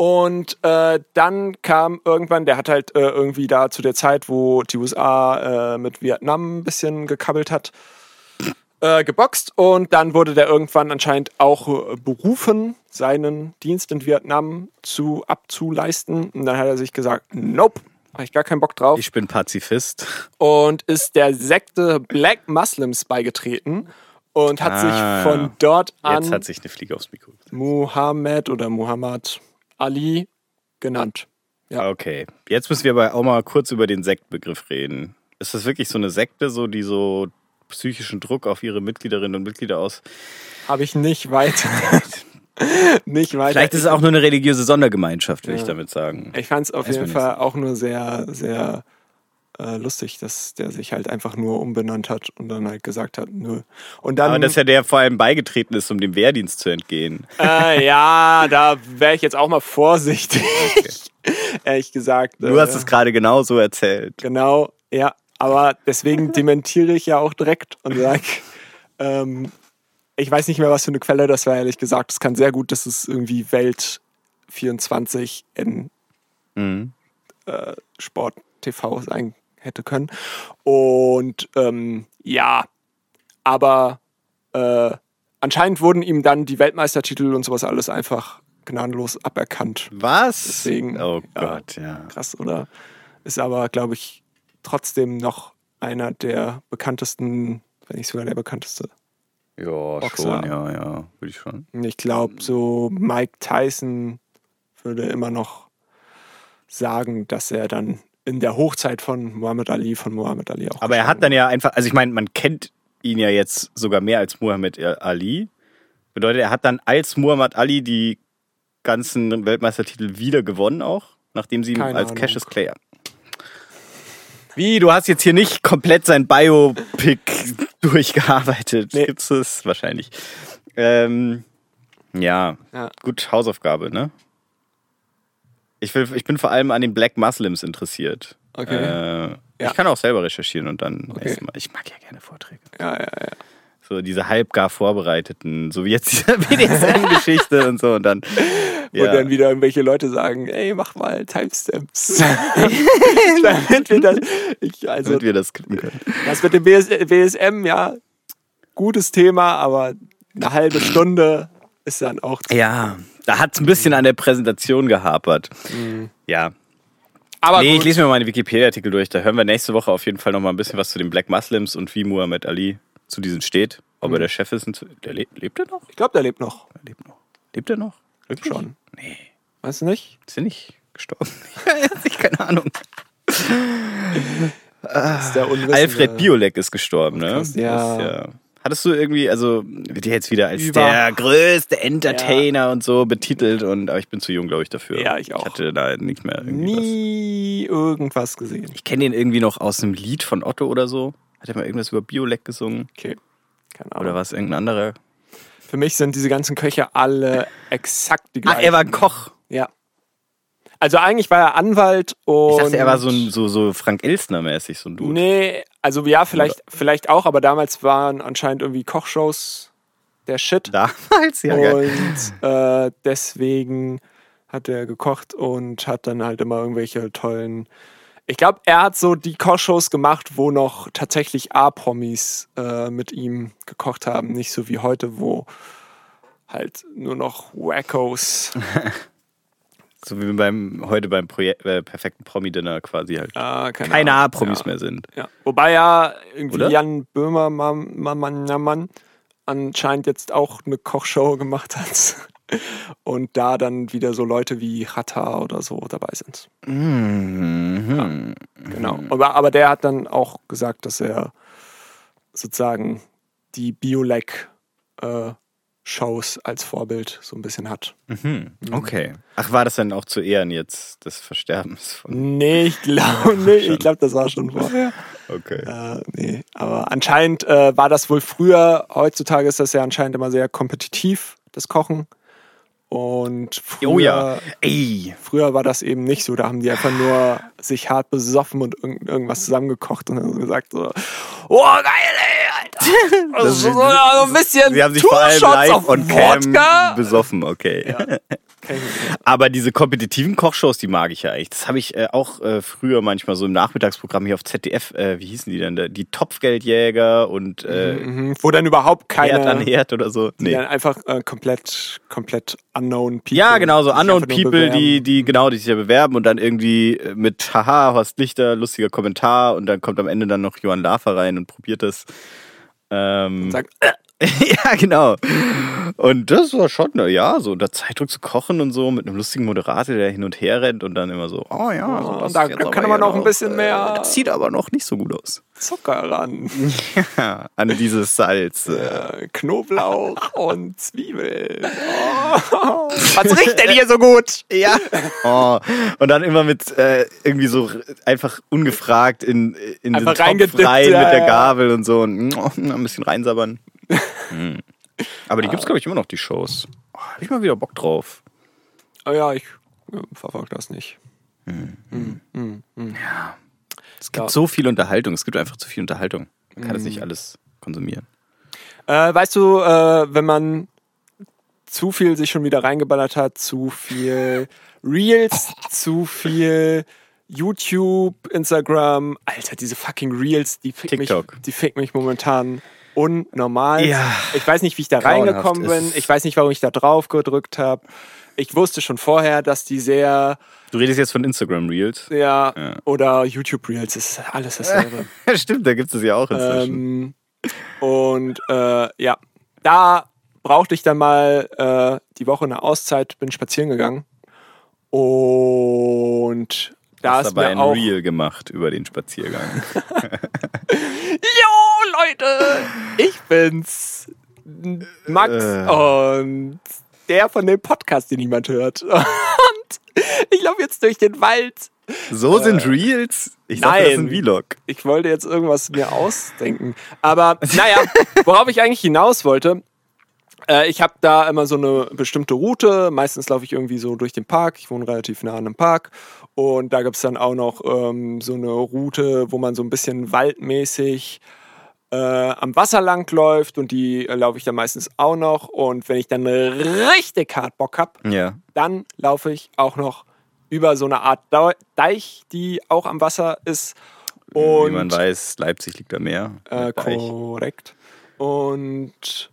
Und äh, dann kam irgendwann, der hat halt äh, irgendwie da zu der Zeit, wo die USA äh, mit Vietnam ein bisschen gekabbelt hat, äh, geboxt. Und dann wurde der irgendwann anscheinend auch äh, berufen, seinen Dienst in Vietnam zu abzuleisten. Und dann hat er sich gesagt, nope, habe ich gar keinen Bock drauf Ich bin Pazifist. und ist der Sekte Black Muslims beigetreten und hat Ah, sich von dort Jetzt an hat sich eine Fliege aufs Mikro. gesetzt. Muhammad oder Muhammad Ali genannt. Ja. Okay. Jetzt müssen wir aber auch mal kurz über den Sektbegriff reden. Ist das wirklich so eine Sekte, so die so psychischen Druck auf ihre Mitgliederinnen und Mitglieder aus? Habe ich nicht weiter. (laughs) nicht weiter. Vielleicht ist es auch nur eine religiöse Sondergemeinschaft, will Ja. ich damit sagen. Ich fand es auf Weiß jeden Fall auch nur sehr, sehr äh, lustig, dass der sich halt einfach nur umbenannt hat und dann halt gesagt hat, nö. Und dann, Aber dass ja der vor allem beigetreten ist, um dem Wehrdienst zu entgehen. äh, ja, da wäre ich jetzt auch mal vorsichtig. (laughs) Ehrlich gesagt. Du äh, hast es gerade genau so erzählt. Genau, ja. Aber deswegen dementiere ich ja auch direkt und sage, ähm, ich weiß nicht mehr, was für eine Quelle das war, ehrlich gesagt. Es kann sehr gut, dass es irgendwie Welt 24 in Mhm. Sport TV sein hätte können. Und ähm, ja, aber äh, anscheinend wurden ihm dann die Weltmeistertitel und sowas alles einfach gnadenlos aberkannt. Was? Deswegen, oh ja. Gott, ja. krass, oder? Ist aber, glaube ich, trotzdem noch einer der bekanntesten, wenn nicht sogar der bekannteste. Ja, Boxer. schon, ja, ja, würde ich schon. Ich glaube, so Mike Tyson würde immer noch sagen, dass er dann in der Hochzeit von Muhammad Ali, von Muhammad Ali auch. Aber er hat dann ja einfach, also ich meine, man kennt ihn ja jetzt sogar mehr als Muhammad Ali. Bedeutet, er hat dann als Muhammad Ali die ganzen Weltmeistertitel wieder gewonnen auch, nachdem sie ihn Keine als Ahnung. Cassius Clay. Wie, du hast jetzt hier nicht komplett sein Biopic (laughs) durchgearbeitet. Nee. Gibt's es wahrscheinlich. Ähm, ja, Ja. gut, Hausaufgabe, ne? Ich, will, ich bin vor allem an den Black Muslims interessiert. Okay. Äh, Ja. Ich kann auch selber recherchieren und dann Okay. Ich mag ja gerne Vorträge. Ja, ja, ja. So diese halbgar vorbereiteten, so wie jetzt diese (laughs) BDSM-Geschichte und so und dann. Ja. dann wieder irgendwelche Leute sagen, ey, mach mal Timestamps. (laughs) (laughs) Damit wir das, ich, also, damit wir das klippen können. das mit dem BS, BSM, ja, gutes Thema, aber eine halbe Stunde ist dann auch zu Ja, da hat es ein bisschen an der Präsentation gehapert. Mhm. Ja. Aber nee, ich gut. lese mir mal den Wikipedia-Artikel durch. Da hören wir nächste Woche auf jeden Fall noch mal ein bisschen was zu den Black Muslims und wie Muhammad Ali zu diesen steht. Ob er der Chef ist. Und der le lebt er noch? ich glaube, der lebt noch. Er lebt noch. Lebt er noch? Wirklich? Schon. Nee. Weißt du nicht? Ist er nicht gestorben? (laughs) ich keine Ahnung. (laughs) Alfred Biolek ist gestorben, ne? Ja. Ist Hattest du irgendwie, also wird ja jetzt wieder als Über- der größte Entertainer und so betitelt und aber ich bin zu jung, glaube ich, dafür. Ja, ich auch. Ich hatte da nicht mehr irgendwie was. Nie irgendwas gesehen. Ich kenne den irgendwie noch aus einem Lied von Otto oder so. Hat er mal irgendwas über Biolek gesungen? Okay. Keine Ahnung. Oder war es irgendein anderer? Für mich sind diese ganzen Köche alle exakt die gleichen. er war ein Koch. Also eigentlich war er Anwalt und. Ich dachte, er war so, ein, so, so Frank Elstner-mäßig, so ein Dude. Nee, also ja, vielleicht, vielleicht auch, aber damals waren anscheinend irgendwie Kochshows der Shit. Damals, ja, und äh, deswegen hat er gekocht und hat dann halt immer irgendwelche tollen. Ich glaube, er hat so die Kochshows gemacht, wo noch tatsächlich A-Promis äh, mit ihm gekocht haben. Nicht so wie heute, wo halt nur noch Wackos. (laughs) So wie beim, heute beim Projek äh, perfekten Promi-Dinner quasi halt äh, keine, keine Ahnung. A-Promis ja. mehr sind. Ja. Wobei ja irgendwie Oder? Jan Böhmermann Mann, Mann, Mann, Mann, anscheinend jetzt auch eine Kochshow gemacht hat. (laughs) Und da dann wieder so Leute wie Hatta oder so dabei sind. Mhm. Genau. Aber, aber der hat dann auch gesagt, dass er sozusagen die Biolek-Shows als Vorbild so ein bisschen hat. Mhm. Okay. Ach, war das dann auch zu Ehren jetzt des Versterbens von. Nee, ich glaube (laughs) nicht. Ich glaube, das war schon vorher. Okay. Äh, nee, aber anscheinend äh, war das wohl früher. Heutzutage ist das ja anscheinend immer sehr kompetitiv, das Kochen. Und früher, Oh ja. Ey. früher war das eben nicht so. Da haben die einfach nur sich hart besoffen und irgend, irgendwas zusammengekocht und dann so gesagt so, oh geil, ey, Alter. (laughs) Also so, so ein bisschen Sie haben sich vor allem live auf on cam besoffen, okay. Nicht. Aber diese kompetitiven Kochshows, die mag ich ja eigentlich. Das habe ich äh, auch äh, früher manchmal so im Nachmittagsprogramm hier auf ZDF, äh, wie hießen die denn da? Die Topfgeldjäger und äh, Mhm, Wo dann überhaupt Herd an Herd oder so. die Nee. dann einfach äh, komplett, komplett unknown people. Ja, genau, so die unknown people, die, die, genau, die sich ja bewerben und dann irgendwie äh, mit Haha, Horst Lichter, lustiger Kommentar und dann kommt am Ende dann noch Johann Lafer rein und probiert das. Ähm, Sagt, äh, (laughs) ja, genau. Und das war schon, ja, so unter Zeitdruck zu kochen und so mit einem lustigen Moderator, der hin und her rennt und dann immer so, oh ja, so Oh, das da- kann man noch ein bisschen mehr- Das sieht aber noch nicht so gut aus. Zucker ran. (laughs) Ja, an dieses Salz. äh. Äh, Knoblauch (laughs) und Zwiebeln. Oh. Was riecht denn hier so gut? Ja. Oh. Und dann immer mit äh, irgendwie so einfach ungefragt in, in den Topf rein mit der. Gabel und so und oh, ein bisschen reinsabbern. Hm. Aber die gibt's glaube ich immer noch die Shows. Oh, hab ich mal wieder Bock drauf. Oh ja, ich äh, verfolge das nicht. Es gibt Ja. so viel Unterhaltung. Es gibt einfach zu viel Unterhaltung. Man kann das nicht alles konsumieren. Äh, weißt du, äh, wenn man zu viel sich schon wieder reingeballert hat, zu viel (laughs) Reels, zu viel YouTube, Instagram, Alter, diese fucking Reels, die fick mich, TikTok. die fick mich momentan unnormal. Ja. Ich weiß nicht, wie ich da Grauenhaft reingekommen bin. Ich weiß nicht, warum ich da drauf gedrückt habe. Ich wusste schon vorher, dass die sehr, Du redest jetzt von Instagram Reels. ja, Ja. oder YouTube Reels, ist alles dasselbe. (laughs) Stimmt, da gibt es ja auch inzwischen. Ähm, und äh, ja, da brauchte ich dann mal äh, die Woche eine Auszeit, bin spazieren gegangen. Und da hast mir ein auch. Reel gemacht über den Spaziergang. (laughs) Jo, Leute! Ich bin's. Max Äh. und der von dem Podcast, den niemand hört. (laughs) Und ich laufe jetzt durch den Wald. So sind Reels? Ich dachte, das ist ein Äh. Nein. Vlog. Ich wollte jetzt irgendwas mir ausdenken. Aber naja, worauf ich eigentlich hinaus wollte, äh, ich habe da immer so eine bestimmte Route. Meistens laufe ich irgendwie so durch den Park. Ich wohne relativ nah an einem Park. Und da gibt es dann auch noch ähm, so eine Route, wo man so ein bisschen waldmäßig äh, am Wasser lang läuft. Und die äh, laufe ich dann meistens auch noch. Und wenn ich dann richtig hart Bock habe, Ja. dann laufe ich auch noch über so eine Art Deich, die auch am Wasser ist. Und Wie man weiß, Leipzig liegt da mehr. äh, korrekt. Und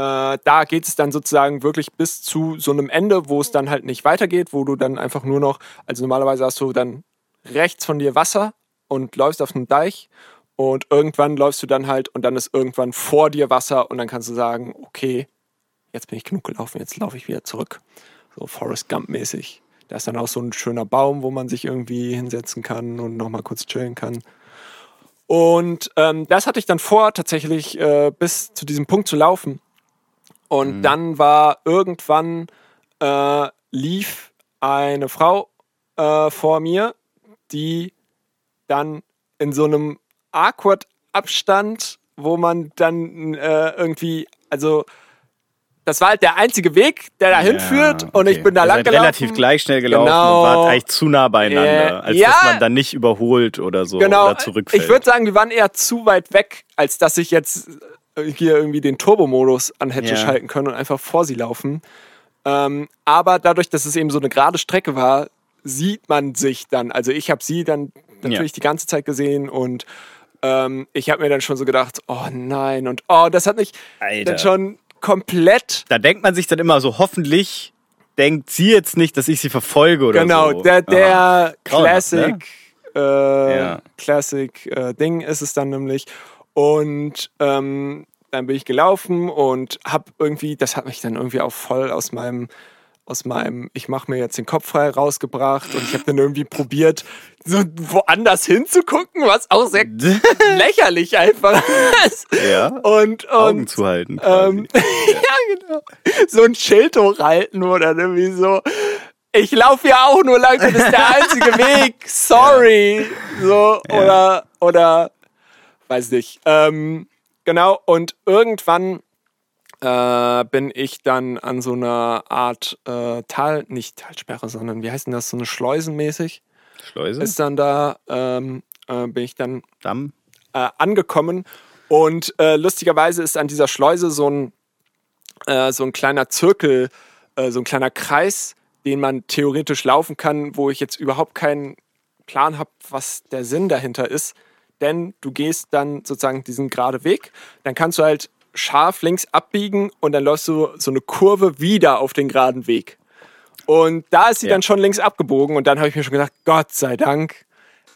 äh, da geht es dann sozusagen wirklich bis zu so einem Ende, wo es dann halt nicht weitergeht, wo du dann einfach nur noch, also normalerweise hast du dann rechts von dir Wasser und läufst auf einem Deich und irgendwann läufst du dann halt und dann ist irgendwann vor dir Wasser und dann kannst du sagen, okay, jetzt bin ich genug gelaufen, jetzt laufe ich wieder zurück. So Forrest Gump mäßig. Da ist dann auch so ein schöner Baum, wo man sich irgendwie hinsetzen kann und nochmal kurz chillen kann. Und ähm, das hatte ich dann vor, tatsächlich äh, bis zu diesem Punkt zu laufen. Und Mhm. dann war irgendwann äh, lief eine Frau äh, vor mir, die dann in so einem awkward Abstand, wo man dann äh, irgendwie, also das war halt der einzige Weg, der dahin Ja, führt und okay. ich bin da Ihr lang gelaufen. relativ gleich schnell gelaufen Genau. und wart eigentlich zu nah beieinander, Äh, als ja. dass man dann nicht überholt oder so Genau, oder zurückfällt. ich würde sagen, wir waren eher zu weit weg, als dass ich jetzt hier irgendwie den Turbomodus an hätte Ja. schalten können und einfach vor sie laufen. Ähm, aber dadurch, dass es eben so eine gerade Strecke war, sieht man sich dann. Also ich habe sie dann natürlich Ja. die ganze Zeit gesehen und ähm, ich habe mir dann schon so gedacht, oh nein und oh, das hat mich Alter. dann schon komplett da denkt man sich dann immer so, hoffentlich denkt sie jetzt nicht, dass ich sie verfolge oder Genau, so. der, Aha. der Grauenhaft, Classic, äh, Ja. Classic äh, Ding ist es dann nämlich. Und ähm, dann bin ich gelaufen und hab irgendwie, das hat mich dann irgendwie auch voll aus meinem, aus meinem, ich mache mir jetzt den Kopf frei rausgebracht und ich habe dann irgendwie probiert, so woanders hinzugucken, was auch sehr (laughs) lächerlich einfach ist. Ja, Und, Augen und zuhalten. quasi. ähm, (laughs) ja, genau. So ein Schild hochhalten oder irgendwie so. Ich laufe ja auch nur lang, das ist der einzige (laughs) Weg. Sorry. So, Ja. oder, oder, weiß nicht. Ähm, genau, und irgendwann äh, bin ich dann an so einer Art äh, Tal, nicht Talsperre, sondern wie heißt denn das, so eine Schleusenmäßig, Schleuse, ist dann da, ähm, äh, bin ich dann Damm. äh, angekommen. Und äh, lustigerweise ist an dieser Schleuse so ein, äh, so ein kleiner Zirkel, so ein kleiner Kreis, den man theoretisch laufen kann, wo ich jetzt überhaupt keinen Plan habe, was der Sinn dahinter ist. Denn du gehst dann sozusagen diesen gerade Weg, dann kannst du halt scharf links abbiegen und dann läufst du so eine Kurve wieder auf den geraden Weg. Und da ist sie Ja. dann schon links abgebogen und dann habe ich mir schon gedacht, Gott sei Dank,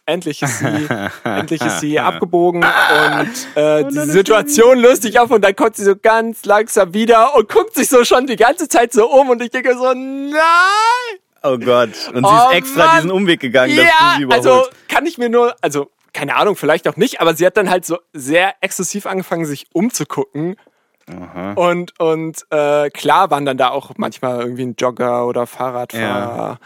endlich ist sie, (laughs) endlich ist sie abgebogen und äh, die Situation löst sich auf und dann kommt sie so ganz langsam wieder und guckt sich so schon die ganze Zeit so um und ich denke so, nein! Oh Gott. Und sie Oh ist extra Mann. diesen Umweg gegangen, dass Ja, du sie überholst. also kann ich mir nur, also keine Ahnung, vielleicht auch nicht, aber sie hat dann halt so sehr exzessiv angefangen, sich umzugucken. Und, und äh, klar waren dann da auch manchmal irgendwie ein Jogger oder Fahrradfahrer,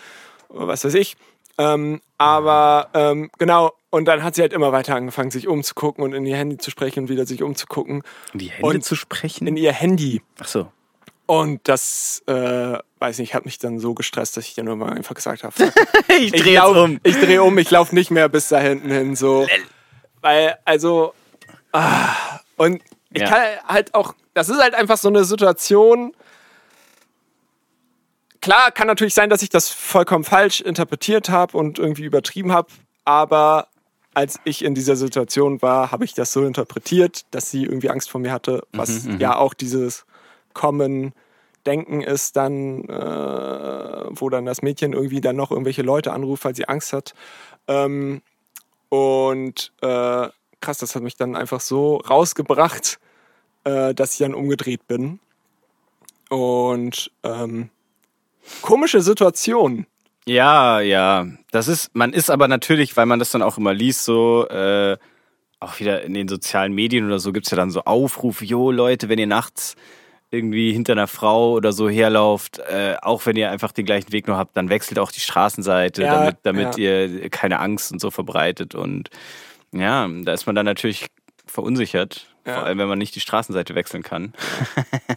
oder was weiß ich. Ähm, aber ähm, genau, und dann hat sie halt immer weiter angefangen, sich umzugucken und in ihr Handy zu sprechen und wieder sich umzugucken. die Hände und zu sprechen? In ihr Handy. Ach so. Und das, äh, weiß nicht, hat mich dann so gestresst, dass ich dann irgendwann einfach gesagt habe, Ich (laughs) ich dreh jetzt lauf, um. Ich drehe um, ich laufe nicht mehr bis da hinten hin. So. Weil, also. Ah, und ich Ja. kann halt auch. Das ist halt einfach so eine Situation. Klar, kann natürlich sein, dass ich das vollkommen falsch interpretiert habe und irgendwie übertrieben habe, aber als ich in dieser Situation war, habe ich das so interpretiert, dass sie irgendwie Angst vor mir hatte, was ja auch dieses Kommen Denken ist dann, äh, wo dann das Mädchen irgendwie dann noch irgendwelche Leute anruft, weil sie Angst hat. Ähm, und äh, krass, das hat mich dann einfach so rausgebracht, äh, dass ich dann umgedreht bin. Und ähm, komische Situation. Ja, ja. Das ist, man ist aber natürlich, weil man das dann auch immer liest, so, äh, auch wieder in den sozialen Medien oder so, gibt es ja dann so Aufrufe, jo Leute, wenn ihr nachts irgendwie hinter einer Frau oder so herlauft, äh, auch wenn ihr einfach den gleichen Weg nur habt, dann wechselt auch die Straßenseite, Ja, damit, damit ja. ihr keine Angst und so verbreitet. Und ja, da ist man dann natürlich verunsichert, Ja. vor allem wenn man nicht die Straßenseite wechseln kann.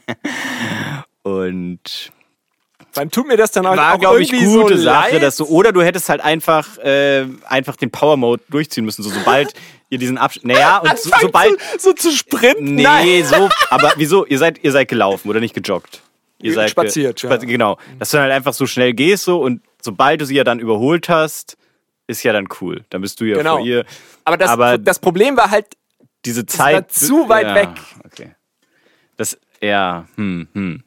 (laughs) und Dann tut mir das dann halt war, auch glaube ich, irgendwie gute so Sache, leid. dass du, oder du hättest halt einfach, äh, einfach den Power Mode durchziehen müssen, so sobald (laughs) ihr diesen Abschnitt, naja, und so, sobald, zu, so zu sprinten. nee, Nein. so, aber wieso, ihr seid, ihr seid gelaufen oder nicht gejoggt? Ihr seid ge- Spaziert, ja. spazi- Genau, dass du dann halt einfach so schnell gehst so und sobald du sie ja dann überholt hast, ist ja dann cool, dann bist du ja Genau. vor ihr. Aber das, Aber- das Problem war halt, Diese Zeit. war zu weit ja, weg. Okay. Das, ja, hm, hm.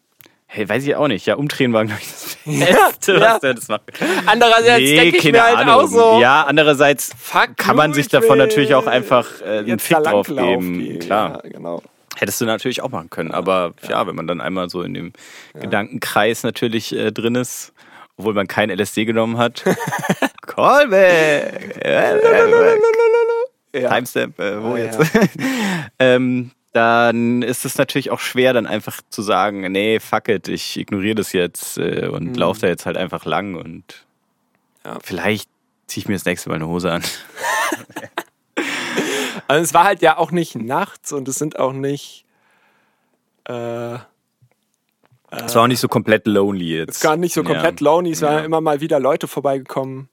Hey, weiß ich auch nicht. Ja, umdrehen war, glaube ich, das (laughs) Ja, Beste, ja. was der das macht. Andererseits denke ich mir halt Ahnung. auch so, Ja, andererseits fuck kann man sich ich davon natürlich auch einfach äh, einen Fick drauf geben. Klar. Ja, genau. Hättest du natürlich auch machen können. Aber ja, wenn man dann einmal so in dem Gedankenkreis natürlich äh, drin ist, obwohl man kein LSD genommen hat. (laughs) Callback! Ja. Timestamp, äh, wo Ah, jetzt? (laughs) ähm, dann ist es natürlich auch schwer, dann einfach zu sagen, nee, fuck it, ich ignoriere das jetzt äh, und Mhm. laufe da jetzt halt einfach lang und Ja. vielleicht ziehe ich mir das nächste Mal eine Hose an. (laughs) Also es war halt ja auch nicht nachts und es sind auch nicht. Äh, Es war auch nicht so komplett lonely jetzt. es war nicht so komplett lonely, es Ja. waren immer mal wieder Leute vorbeigekommen.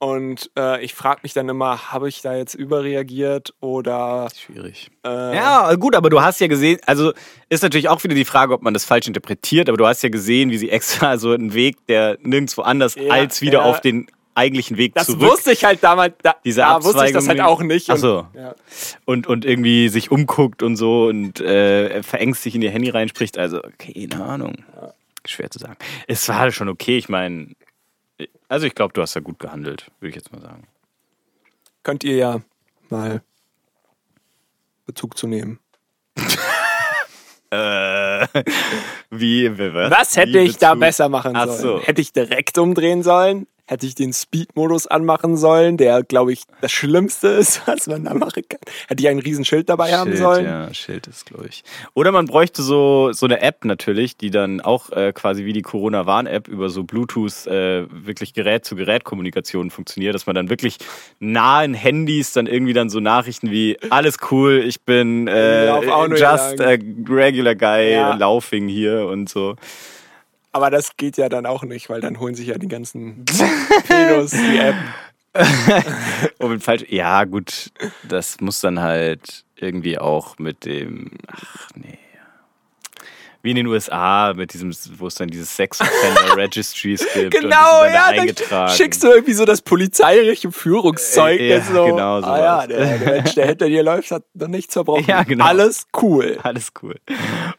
Und äh, ich frage mich dann immer, habe ich da jetzt überreagiert oder. Schwierig. Äh, Ja, gut, aber du hast ja gesehen, also ist natürlich auch wieder die Frage, ob man das falsch interpretiert, aber du hast ja gesehen, wie sie extra (laughs) so einen Weg, der nirgendwo anders Ja, als wieder ja. auf den eigentlichen Weg Das zurück wusste ich halt damals. Da, Diese da wusste ich das halt auch nicht. Ach und- so. Ja. und, und irgendwie sich umguckt und so und äh, verängstigt in ihr Handy reinspricht. Also, keine Ahnung. Schwer zu sagen. Es war schon okay, ich meine, also ich glaube, du hast da gut gehandelt, würde ich jetzt mal sagen. Könnt ihr ja mal Bezug zu nehmen. (laughs) Äh, wie, wie was? Was hätte Wie ich da Bezug? besser machen Ach sollen? so. Hätte ich direkt umdrehen sollen? Hätte ich den Speed-Modus anmachen sollen, der, glaube ich, das Schlimmste ist, (laughs) was man da machen kann? Hätte ich ein Riesenschild dabei haben Schild, sollen? Ja, Schild ist, glaube ich. Oder man bräuchte so, so eine App natürlich, die dann auch äh, quasi wie die Corona-Warn-App über so Bluetooth äh, wirklich Gerät-zu-Gerät-Kommunikation funktioniert, dass man dann wirklich nahen Handys dann irgendwie dann so Nachrichten wie alles cool, ich bin äh, nur just a regular guy, Ja. laughing hier und so. Aber das geht ja dann auch nicht, weil dann holen sich ja die ganzen (laughs) Pedos die App. (laughs) Und wenn falsch, ja gut, das muss dann halt irgendwie auch mit dem, ach nee. Wie in den USA, mit diesem, wo es dann dieses Sex Offender (laughs) Registries gibt. und Genau, dann ja, da dann eingetragen. schickst du irgendwie so das polizeiliche Führungszeugnis. Äh, ja, so. genau ah, ja, der, der Mensch, der hinter dir läuft, hat noch nichts verbrochen. Ja, genau. Alles cool. Alles cool.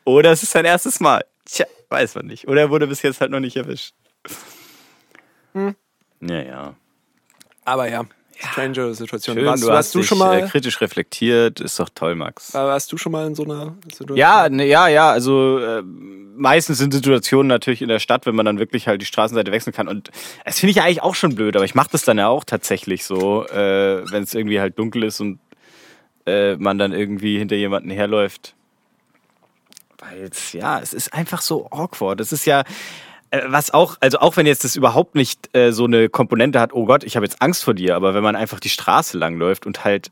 Oder es ist sein erstes Mal. Tja, weiß man nicht. Oder er wurde bis jetzt halt noch nicht erwischt. Hm. Ja, ja. Aber ja, strange Situation. Schön, warst, du warst hast du dich schon mal, äh, kritisch reflektiert. Ist doch toll, Max. warst du schon mal in so einer Situation? Ja, ne, ja, ja. Also äh, meistens sind Situationen natürlich in der Stadt, wenn man dann wirklich halt die Straßenseite wechseln kann. Und das finde ich ja eigentlich auch schon blöd, aber ich mache das dann ja auch tatsächlich so, äh, wenn es irgendwie halt dunkel ist und äh, man dann irgendwie hinter jemanden herläuft. Weil es, ja, es ist einfach so awkward. Es ist ja. äh, Was auch, also auch wenn jetzt das überhaupt nicht äh, so eine Komponente hat, oh Gott, ich habe jetzt Angst vor dir, aber wenn man einfach die Straße langläuft und halt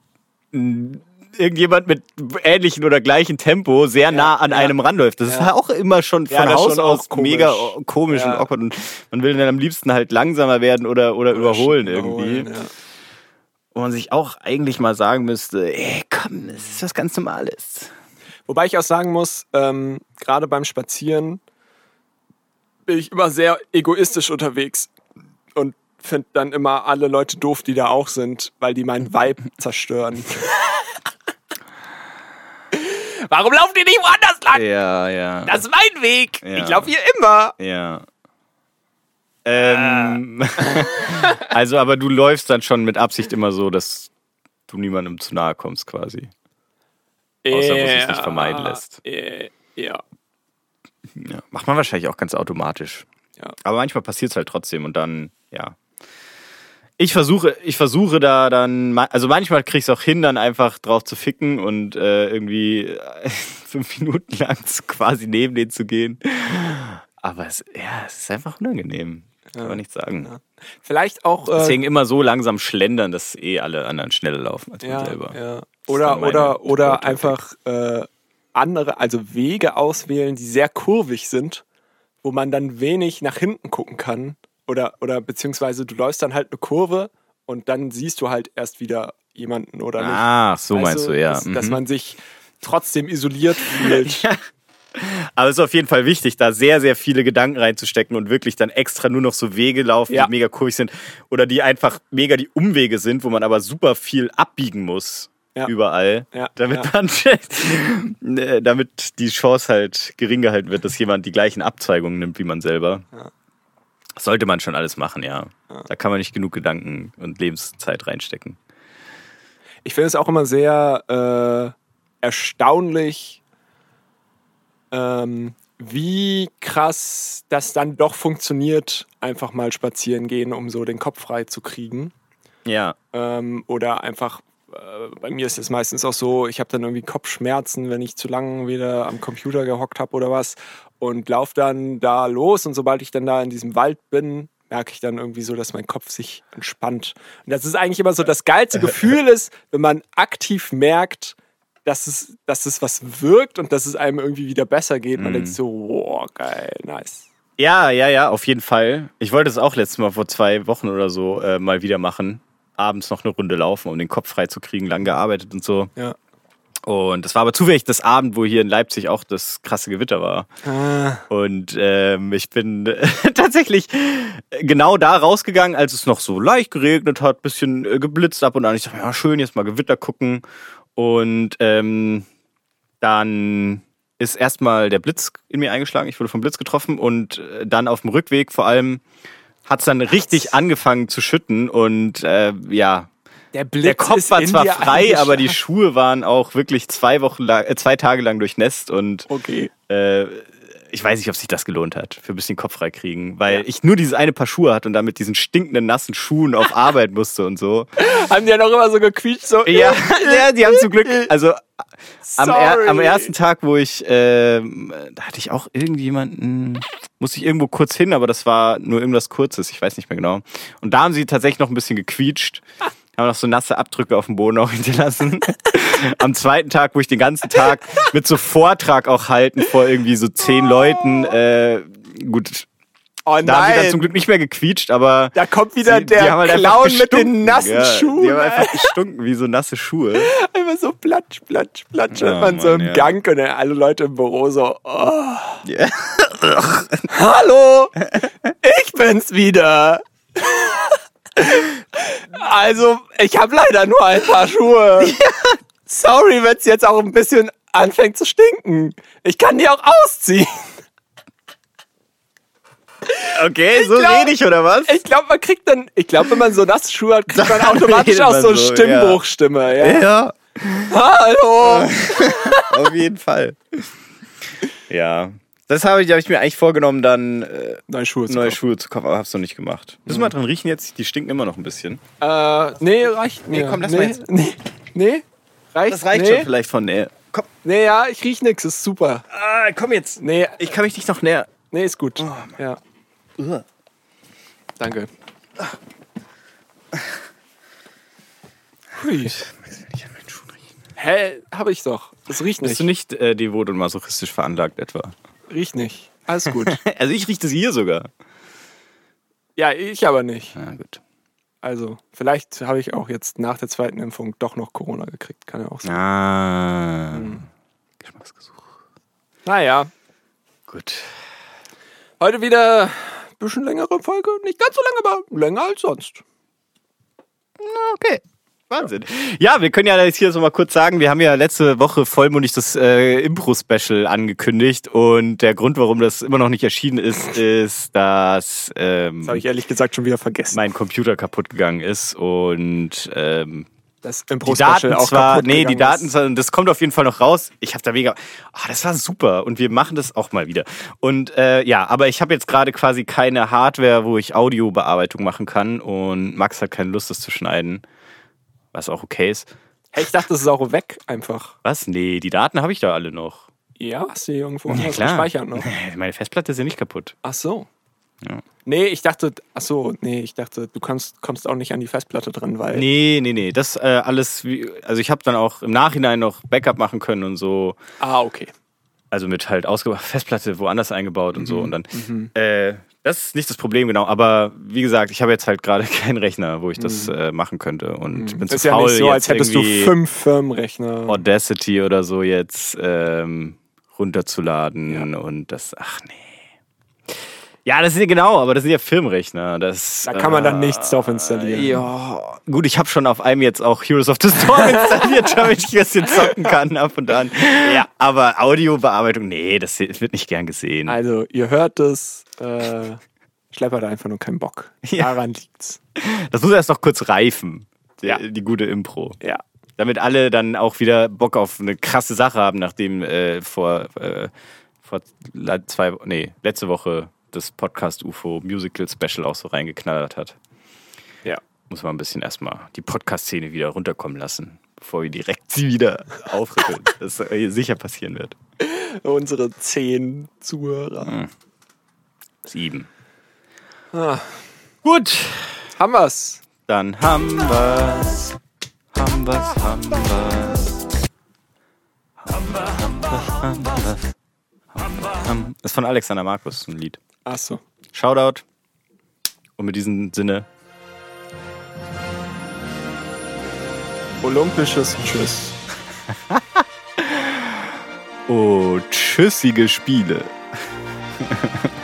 irgendjemand mit ähnlichen oder gleichen Tempo sehr nah an ja. einem ranläuft. Das ist Ja. halt auch immer schon Ja, von ist Haus schon aus komisch. mega komisch Ja. und awkward und man will dann am liebsten halt langsamer werden oder, oder, überholen irgendwie. Überholen, ja. Wo man sich auch eigentlich mal sagen müsste, ey, komm, es ist was ganz Normales. Wobei ich auch sagen muss, ähm, gerade beim Spazieren bin ich immer sehr egoistisch unterwegs und finde dann immer alle Leute doof, die da auch sind, weil die meinen Vibe (laughs) zerstören. (laughs) Warum lauft ihr nicht woanders lang? Ja, ja. Das ist mein Weg. Ja. Ich laufe hier immer. Ja. Ähm, (laughs) also, aber du läufst dann schon mit Absicht immer so, dass du niemandem zu nahe kommst, quasi. Außer, wo sich's nicht vermeiden lässt. Äh, ja. Ja. Macht man wahrscheinlich auch ganz automatisch. Ja. Aber manchmal passiert es halt trotzdem und dann, ja. Ich versuche, ich versuche da dann, also manchmal krieg ich es auch hin, dann einfach drauf zu ficken und äh, irgendwie äh, (laughs) fünf Minuten lang quasi neben denen zu gehen. Aber es, ja, es ist einfach unangenehm. Kann man nicht sagen. Vielleicht auch. Äh, Deswegen immer so langsam schlendern, dass eh alle anderen schneller laufen als man ja, selber. ja. Oder, oder, oder einfach äh, andere, also Wege auswählen, die sehr kurvig sind, wo man dann wenig nach hinten gucken kann. Oder, oder beziehungsweise du läufst dann halt eine Kurve und dann siehst du halt erst wieder jemanden oder nicht. Ach, so Weißt meinst du, ja. Dass, dass Mhm. man sich trotzdem isoliert (laughs) fühlt. Aber es ist auf jeden Fall wichtig, da sehr, sehr viele Gedanken reinzustecken und wirklich dann extra nur noch so Wege laufen, Ja. die mega kurvig sind oder die einfach mega die Umwege sind, wo man aber super viel abbiegen muss. Ja. überall, Ja, damit ja. man (laughs) äh, damit die Chance halt gering gehalten wird, dass jemand die gleichen Abzweigungen nimmt wie man selber. Das sollte man schon alles machen, ja. Da kann man nicht genug Gedanken und Lebenszeit reinstecken. Ich finde es auch immer sehr äh, erstaunlich, ähm, wie krass das dann doch funktioniert, einfach mal spazieren gehen, um so den Kopf frei zu kriegen. Ja. Ähm, oder einfach, bei mir ist es meistens auch so, ich habe dann irgendwie Kopfschmerzen, wenn ich zu lange wieder am Computer gehockt habe oder was und laufe dann da los und sobald ich dann da in diesem Wald bin, merke ich dann irgendwie so, dass mein Kopf sich entspannt. Und das ist eigentlich immer so das geilste Gefühl (laughs) ist, wenn man aktiv merkt, dass es, dass es was wirkt und dass es einem irgendwie wieder besser geht. Man Mhm. denkt so, wow, geil, nice. Ja, ja, ja, auf jeden Fall. Ich wollte es auch letztes Mal vor zwei Wochen oder so äh, mal wieder machen. Abends noch eine Runde laufen, um den Kopf frei zu kriegen, lang gearbeitet und so. Ja. Und das war aber zufällig das Abend, wo hier in Leipzig auch das krasse Gewitter war. Ah, Und ähm, ich bin (laughs) tatsächlich genau da rausgegangen, als es noch so leicht geregnet hat, bisschen äh, geblitzt ab und an. Ich dachte, ja, schön, jetzt mal Gewitter gucken. Und ähm, dann ist erstmal der Blitz in mir eingeschlagen. Ich wurde vom Blitz getroffen und äh, dann auf dem Rückweg vor allem hat es dann richtig angefangen zu schütten und äh, ja, der Blitz der Kopf war zwar frei, aber die. Schuhe waren auch wirklich zwei Wochen lang, äh, zwei Tage lang durchnässt und Okay. äh, ich weiß nicht, ob sich das gelohnt hat, für ein bisschen Kopf frei kriegen, weil ich nur dieses eine Paar Schuhe hatte und dann mit diesen stinkenden nassen Schuhen auf (laughs) Arbeit musste und so. Haben die ja noch immer so gequietscht, so. Ja, (laughs) ja die haben zum Glück, (laughs) also am, er, am ersten Tag, wo ich, ähm, da hatte ich auch irgendjemanden, musste ich irgendwo kurz hin, aber das war nur irgendwas Kurzes, ich weiß nicht mehr genau. Und da haben sie tatsächlich noch ein bisschen gequietscht, haben noch so nasse Abdrücke auf dem Boden auch hinterlassen. (laughs) Am zweiten Tag, wo ich den ganzen Tag mit so Vortrag auch halten vor irgendwie so zehn Leuten, äh, gut, Oh da haben sie dann nein, zum Glück nicht mehr gequietscht, aber da kommt wieder sie- der halt Clown mit den nassen ja, Schuhen. Die haben einfach gestunken wie so nasse Schuhe. Einfach so platsch, platsch, platsch. Ja, man so im ja. Gang und dann alle Leute im Büro so, oh, Ja. hallo, ich bin's wieder. (laughs) Also, ich habe leider nur ein paar Schuhe. (laughs) Sorry, wenn's jetzt auch ein bisschen anfängt zu stinken. Ich kann die auch ausziehen. Okay, so glaub- rede ich oder was? Ich glaube, man kriegt dann, ich glaube, wenn man so nasse Schuhe hat, kriegt (laughs) man Dann automatisch redet auch man so eine so, Stimmbruchstimme. Ja. ja, Hallo. (laughs) auf jeden Fall. Ja. Das habe ich, hab ich mir eigentlich vorgenommen, dann äh, Neue Schuhe zu neue kaufen. Schuhe zu kaufen, aber hab's noch nicht gemacht. Müssen wir mal dran riechen jetzt? Die stinken immer noch ein bisschen. Äh, nee, reicht. Nee, komm, lass nee, mal jetzt. (laughs) Nee, nee, reicht Das reicht nee. schon vielleicht von näher. Komm, Nee, ja, ich riech nix, ist super. ah, komm jetzt. Nee, Ich kann mich nicht noch näher. nee, ist gut. Oh, ja, danke. Hui. Max will nicht an meinen Schuhen riechen. Hä, hab ich doch. Das riecht Bist nicht. du nicht äh, devot und masochistisch veranlagt etwa? Riecht nicht. Alles (laughs) gut. Also ich rieche das hier sogar. ja, ich aber nicht. Na gut. Also, vielleicht habe ich auch jetzt nach der zweiten Impfung doch noch Corona gekriegt. Kann ja auch sein. Ah. Geschmacksgesuch. Naja, Gut. heute wieder ein bisschen längere Folge. Nicht ganz so lange, aber länger als sonst. Okay. Wahnsinn. Ja, wir können ja jetzt hier so mal kurz sagen, wir haben ja letzte Woche vollmundig das äh, Impro-Special angekündigt und der Grund, warum das immer noch nicht erschienen ist, ist, dass ähm, Das habe ich ehrlich gesagt schon wieder vergessen. mein Computer kaputt gegangen ist und ähm, Das die Impro-Special Daten zwar, kaputt nee, die Daten ist. zwar, das kommt auf jeden Fall noch raus. Ich habe da mega, ah, das war super und wir machen das auch mal wieder. Und äh, ja, aber ich habe jetzt gerade quasi keine Hardware, wo ich Audiobearbeitung machen kann und Max hat keine Lust, das zu schneiden, was auch okay ist. Hey, ich dachte, das ist auch weg einfach. Was? Nee, die Daten habe ich da alle noch. Ja, hast du die irgendwo Ja, klar. gespeichert noch? (laughs) Meine Festplatte ist ja nicht kaputt. Ach so. Ja. Nee, ich dachte, ach so, nee, ich dachte, du kommst, kommst auch nicht an die Festplatte dran, weil. Nee, nee, nee. Das äh, alles, wie, also ich habe dann auch im Nachhinein noch Backup machen können und so. Ah, okay. Also mit halt ausgebaut, (laughs) Festplatte woanders eingebaut und so. Und dann, äh, das ist nicht das Problem, genau. Aber wie gesagt, ich habe jetzt halt gerade (laughs) keinen Rechner, wo ich das äh, machen könnte. Und ich bin Das zu ist ja faul, nicht so, als jetzt hättest du fünf Firmenrechner. Audacity oder so jetzt ähm, runterzuladen. Und das, ach nee. Ja, das sind ja genau, aber das sind ja Filmrechner. Das, Da kann man dann nichts drauf installieren. Ja, gut, ich habe schon auf einem jetzt auch Heroes of the Storm (laughs) installiert, damit ich ein bisschen zocken kann ab und an. Ja, aber Audiobearbeitung, nee, das wird nicht gern gesehen. Also, ihr hört es. Äh, Schlepper hat einfach nur keinen Bock. (laughs) Ja. Daran liegt's. Das muss erst noch kurz reifen, die, Ja. die gute Impro. Ja. Damit alle dann auch wieder Bock auf eine krasse Sache haben, nachdem äh, vor, äh, vor zwei, nee, letzte Woche das Podcast UFO Musical Special auch so reingeknallert hat. Ja. Muss man ein bisschen erstmal die Podcast-Szene wieder runterkommen lassen, bevor wir direkt sie wieder aufrütteln. (laughs) das äh, sicher passieren wird. Unsere zehn Zuhörer. Sieben. Ah, Gut, haben wir's. dann haben wir's. Haben wir's, haben wir's. Haben wir, haben wir, haben wir's. Haben ist von Alexander Markus, ein Lied. Achso. Shoutout. Und mit diesem Sinne, Olympisches Tschüss. (laughs) oh, tschüssige Spiele. (laughs)